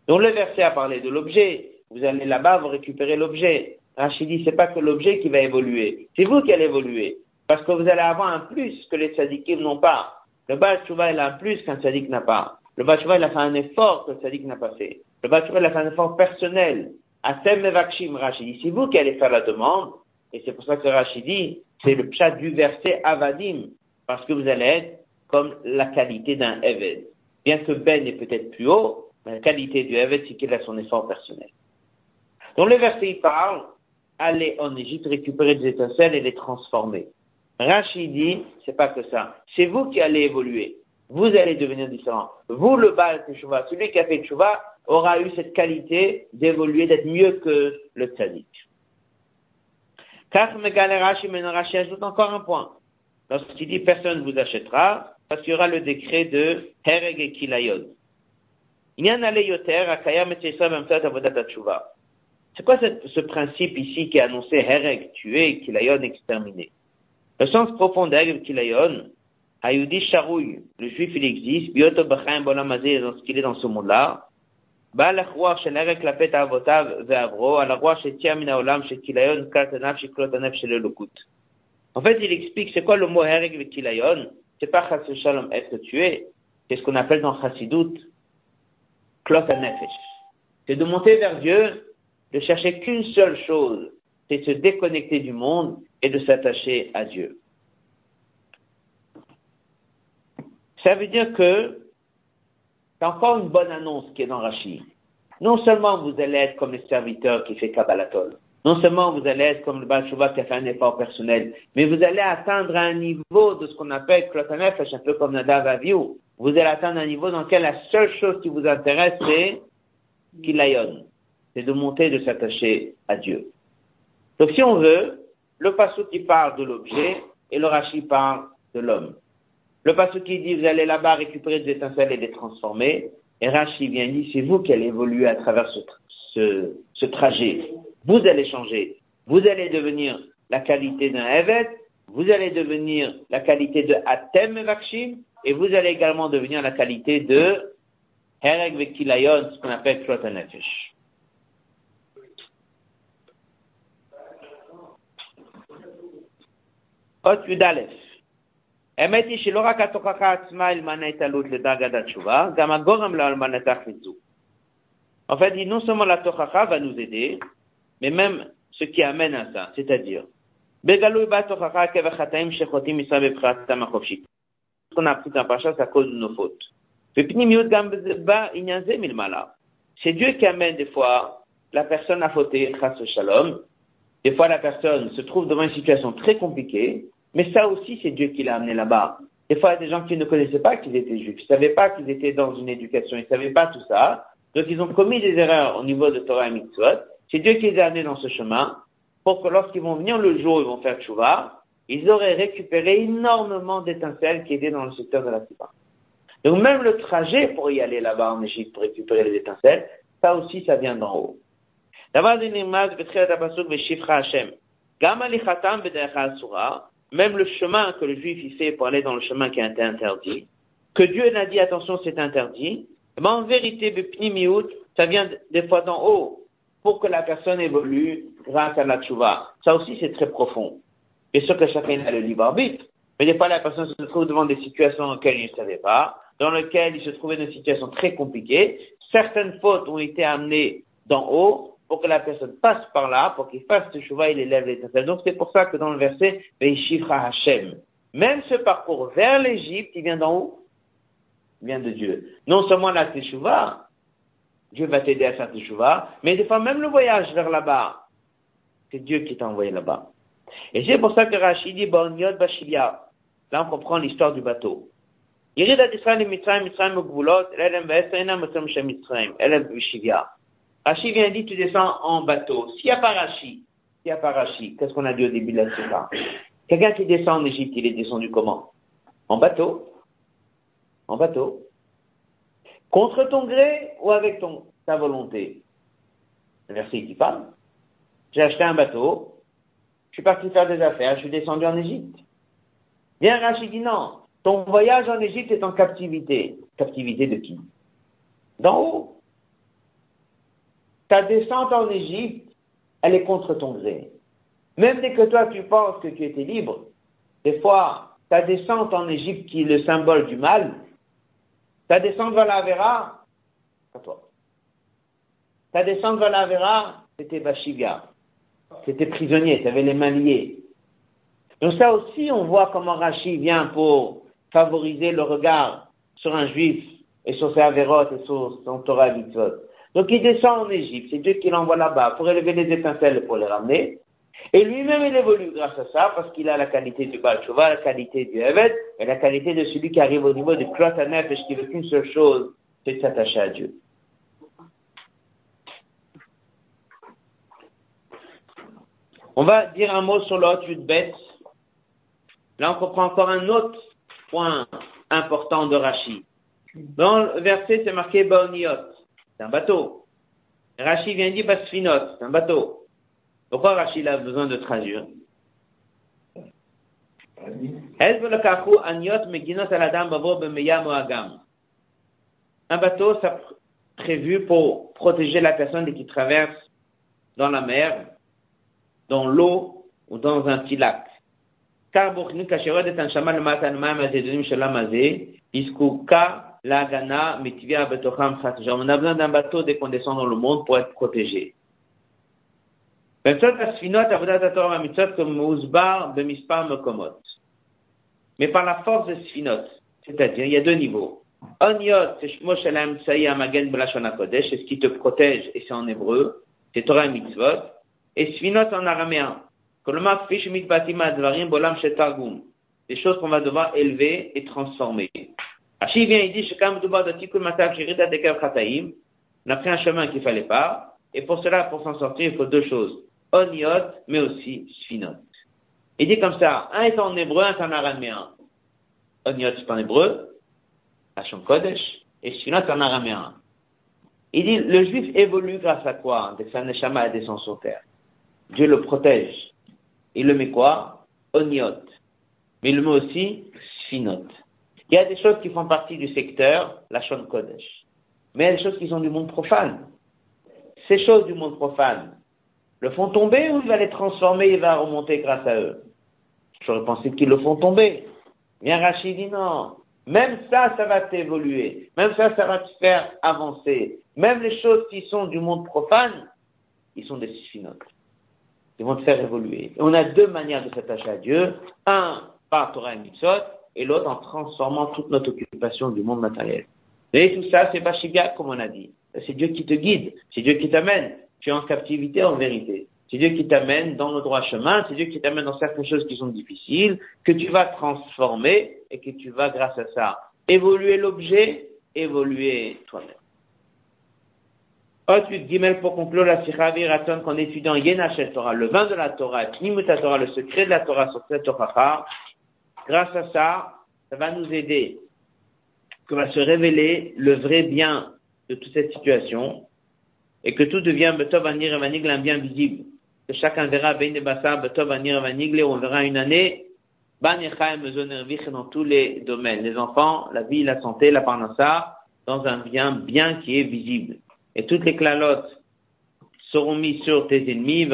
Donc le verset a parlé de l'objet, vous allez là-bas, vous récupérez l'objet. Rachid dit, c'est pas que l'objet qui va évoluer, c'est vous qui allez évoluer. Parce que vous allez avoir un plus que les tzadikim n'ont pas. Le Baal il a un plus qu'un tzadik n'a pas. Le Baal il a fait un effort que le tzadik n'a pas fait. Le Baal il a fait un effort personnel. Atem Mevakshim, Rachid dit, c'est vous qui allez faire la demande. Et c'est pour ça que Rachid dit, c'est le chat du verset Avadim. Parce que vous allez être comme la qualité d'un Eved. Bien que Ben est peut-être plus haut, mais la qualité du Eved, c'est qu'il a son effort personnel. Donc le verset, il parle, aller en Égypte récupérer des étincelles et les transformer. Rachid dit, c'est pas que ça. C'est vous qui allez évoluer. Vous allez devenir différent. Vous, le Baal Teshuvah, celui qui a fait Teshuvah, aura eu cette qualité d'évoluer, d'être mieux que le tzaddik. Car Rashi, maintenant Rashi ajoute encore un point. Lorsqu'il dit personne ne vous achètera, parce qu'il y aura le décret de Hereg et Kilayod. Il y en a yoter, Akayam et Avodat c'est quoi ce principe ici qui est annoncé Hereg, tuer, Kilayon, exterminé? Le sens profond d'Hereg, Kilayon, Ayudi Charouille, le juif il existe, Bioto Bachaim Bolamazé, dans ce qu'il est dans ce monde-là, la Avotav, Veavro, En fait, il explique c'est quoi le mot Hereg, Kilayon C'est pas Chassu Shalom, être tué, c'est ce qu'on appelle dans Chassidout, Klotanefesh. C'est de monter vers Dieu de chercher qu'une seule chose, c'est de se déconnecter du monde et de s'attacher à Dieu. Ça veut dire que c'est encore une bonne annonce qui est dans Rachid. Non seulement vous allez être comme le serviteur qui fait Kabbalatol, non seulement vous allez être comme le Balchouva qui a fait un effort personnel, mais vous allez atteindre un niveau de ce qu'on appelle Klotanef, un peu comme Nadav Aviou. Vous allez atteindre un niveau dans lequel la seule chose qui vous intéresse, c'est Kilayon c'est de monter, de s'attacher à Dieu. Donc si on veut, le passou qui parle de l'objet et le rachi parle de l'homme. Le passou qui dit vous allez là-bas récupérer des étincelles et les transformer, et Rashi vient dire c'est vous qui allez évoluer à travers ce, ce, trajet. Vous allez changer. Vous allez devenir la qualité d'un Evet, vous allez devenir la qualité de Atem Vakshim, et vous allez également devenir la qualité de Hereg Vekilayon, ce qu'on appelle En fait, non seulement la tochacha va nous aider, mais même ce qui amène à ça, c'est-à-dire, a c'est à. C'est Dieu qui amène des fois la personne à des fois, la personne se trouve devant une situation très compliquée, mais ça aussi, c'est Dieu qui l'a amené là-bas. Des fois, il y a des gens qui ne connaissaient pas qu'ils étaient juifs, ils ne savaient pas qu'ils étaient dans une éducation, ils ne savaient pas tout ça. Donc, ils ont commis des erreurs au niveau de Torah et Mitzvot. C'est Dieu qui les a amenés dans ce chemin pour que lorsqu'ils vont venir le jour où ils vont faire tchouva, ils auraient récupéré énormément d'étincelles qui étaient dans le secteur de la Sipa. Donc, même le trajet pour y aller là-bas en Égypte pour récupérer les étincelles, ça aussi, ça vient d'en haut. Même le chemin que le juif y fait pour aller dans le chemin qui a été interdit, que Dieu n'a dit attention c'est interdit, mais en vérité, ça vient des fois d'en haut pour que la personne évolue grâce à la tchouva. Ça aussi c'est très profond. Bien sûr que chacun a le libre arbitre, mais des fois la personne se trouve devant des situations dans lesquelles il ne savait pas, dans lesquelles il se trouvait dans une situation très compliquée. Certaines fautes ont été amenées d'en haut, pour que la personne passe par là, pour qu'il fasse ce chouva, il élève l'étincelle. Donc c'est pour ça que dans le verset, Veishifra Hashem. Même ce parcours vers l'Égypte, il vient d'en haut Il vient de Dieu. Non seulement la teshuva, Dieu va t'aider à faire teshuva, mais des fois même le voyage vers là-bas, c'est Dieu qui t'a envoyé là-bas. Et c'est pour ça que Rachid dit, Yod Bashivia. Là, on comprend l'histoire du bateau. Rachid vient dire, tu descends en bateau. S'il n'y a pas Rachid, s'il n'y a pas qu'est-ce qu'on a dit au début de la séquence Quelqu'un qui descend en Égypte, il est descendu comment? En bateau. En bateau. Contre ton gré ou avec ton, ta volonté? Le verset qui parle. J'ai acheté un bateau, je suis parti faire des affaires, je suis descendu en Égypte. Bien Rachid dit non, ton voyage en Égypte est en captivité. Captivité de qui? D'en haut. Ta descente en Égypte, elle est contre ton gré. Même dès que toi tu penses que tu étais libre, des fois, ta descente en Égypte qui est le symbole du mal, ta descente vers la Vera, c'est toi. Ta descente vers la Vera, c'était Bashivia. C'était prisonnier, tu avais les mains liées. Donc ça aussi, on voit comment Rachid vient pour favoriser le regard sur un juif et sur ses avérotes et sur son Torah mitzvot. Donc il descend en Égypte, c'est Dieu qui l'envoie là-bas pour élever les étincelles pour les ramener. Et lui-même, il évolue grâce à ça, parce qu'il a la qualité du Baal la qualité du Evet, et la qualité de celui qui arrive au niveau du Klotanef et qui veut qu'une seule chose, c'est de s'attacher à Dieu. On va dire un mot sur l'autre bête. Là, on comprend encore un autre point important de Rashi. Dans le verset, c'est marqué Baoniot. C'est un bateau. Rashi vient dire Basfinot. C'est un bateau. Pourquoi Rashi a besoin de traduire? Un bateau, c'est prévu pour protéger la personne qui traverse dans la mer dans l'eau ou dans un petit lac. Car on a besoin d'un bateau dès qu'on descend dans le monde pour être protégé. Mais par la force de Sfinot, c'est-à-dire, il y a deux niveaux. Oniot, c'est c'est ce qui te protège, et c'est en hébreu, c'est Torah Mitzvot et Sfinot en araméen. Des choses qu'on va devoir élever et transformer. Achille vient, il dit, on a pris un chemin qu'il fallait pas, et pour cela, pour s'en sortir, il faut deux choses. Oniot, mais aussi Sfinot. Il dit comme ça, un est en hébreu, un est en araméen. Oniot, c'est en hébreu, Hachon Kodesh, et Sfinot en araméen. Il dit, le juif évolue grâce à quoi? Dès que sa neshama descend sur terre. Dieu le protège. Il le met quoi? Oniot. Mais il le met aussi Sfinot. Il y a des choses qui font partie du secteur, la Shon Kodesh. Mais il y a des choses qui sont du monde profane. Ces choses du monde profane le font tomber ou il va les transformer, il va remonter grâce à eux? J'aurais pensé qu'ils le font tomber. Bien Rachid dit non. Même ça, ça va t'évoluer. Même ça, ça va te faire avancer. Même les choses qui sont du monde profane, ils sont des sphinotes. Ils vont te faire évoluer. On a deux manières de s'attacher à Dieu. Un, par Torah et Mitzvot, et l'autre en transformant toute notre occupation du monde matériel. Et tout ça, c'est Bashivia, comme on a dit. C'est Dieu qui te guide. C'est Dieu qui t'amène. Tu es en captivité en vérité. C'est Dieu qui t'amène dans le droit chemin. C'est Dieu qui t'amène dans certaines choses qui sont difficiles, que tu vas transformer et que tu vas, grâce à ça, évoluer l'objet, évoluer toi-même. Ensuite, Gimel pour conclure la Sikha Raton qu'en étudiant Yenachel Torah, le vin de la Torah, Tnimuta Torah, le secret de la Torah sur cette Torah, grâce à ça, ça va nous aider, que va se révéler le vrai bien de toute cette situation, et que tout devient Anir un bien visible. Que chacun verra Anir on verra une année, dans tous les domaines, les enfants, la vie, la santé, la parnassa, dans un bien bien qui est visible. Et toutes les clalotes seront mises sur tes ennemis,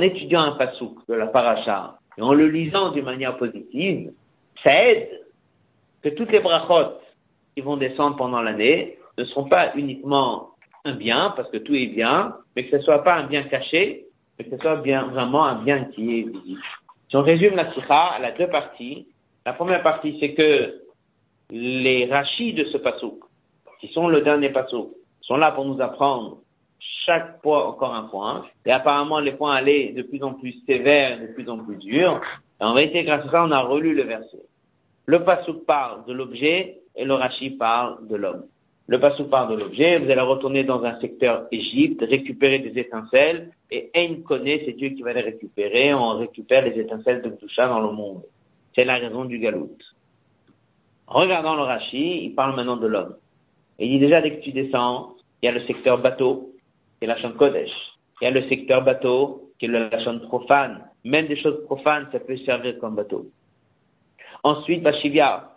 étudiant un pasouk de la paracha, et en le lisant d'une manière positive, ça aide que toutes les brachot qui vont descendre pendant l'année ne seront pas uniquement un bien, parce que tout est bien, mais que ce soit pas un bien caché, mais que ce soit bien, vraiment un bien qui est visible. Si on résume la sikha, elle a deux parties. La première partie, c'est que les rachis de ce pasouk, qui sont le dernier pasouk, sont là pour nous apprendre chaque fois encore un point. Et apparemment, les points allaient de plus en plus sévères, de plus en plus durs. Et en vérité, grâce à ça, on a relu le verset. Le pasouk parle de l'objet et le rachi parle de l'homme. Le pasouk parle de l'objet, vous allez retourner dans un secteur Égypte, récupérer des étincelles, et Ein connaît, c'est Dieu qui va les récupérer, on récupère les étincelles de Toucha dans le monde. C'est la raison du galout. Regardant le Rashi, il parle maintenant de l'homme. Il dit déjà, dès que tu descends, il y a le secteur bateau, qui est la chambre Kodesh. Il y a le secteur bateau, qui est la chambre profane. Même des choses profanes, ça peut servir comme bateau. Ensuite, Bashivia.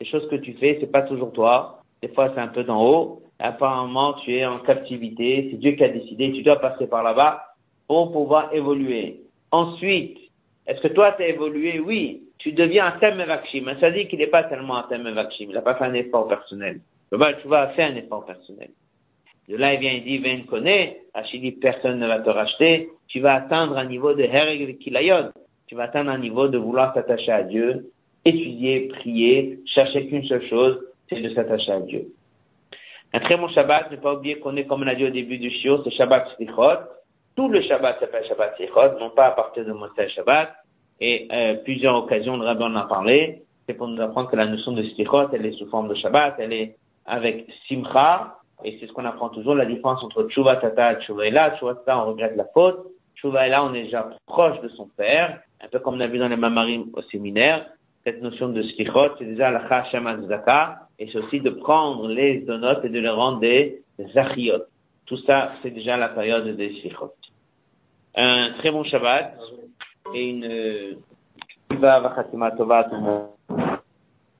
Les choses que tu fais, c'est pas toujours toi. Des fois, c'est un peu d'en haut. Apparemment, tu es en captivité. C'est Dieu qui a décidé. Tu dois passer par là-bas pour pouvoir évoluer. Ensuite, est-ce que toi, tu as évolué? Oui. Tu deviens un thème Mais ça dit qu'il n'est pas tellement un thème Il n'a pas fait un effort personnel. Tu vas faire un effort personnel. De là, il vient, il dit, Ven connaît. dit, personne ne va te racheter. Tu vas atteindre un niveau de Hereg Kilayod. Tu vas atteindre un niveau de vouloir t'attacher à Dieu, étudier, prier, chercher qu'une seule chose, c'est de s'attacher à Dieu. Un très bon Shabbat, ne pas oublier qu'on est, comme on a dit au début du shiur, c'est Shabbat Slichot. Tout le Shabbat s'appelle Shabbat Slichot, non pas à partir de Moshe Shabbat. Et euh, plusieurs occasions, le rabbin en a parlé. C'est pour nous apprendre que la notion de Slichot, elle est sous forme de Shabbat, elle est avec Simcha, et c'est ce qu'on apprend toujours, la différence entre Tshuva Tata et Tshuva Ela. Tshuva Tata, on regrette la faute. Tshuva Ela, on est déjà proche de son père, un peu comme on a vu dans les Mamarim au séminaire. Cette notion de Slichot, c'est déjà la Chashama Zaka, et c'est aussi de prendre les donotes et de les rendre des Zachiot. Tout ça, c'est déjà la période des Slichot. Un très bon Shabbat, et une, Tova Vachatima Tova tout le monde.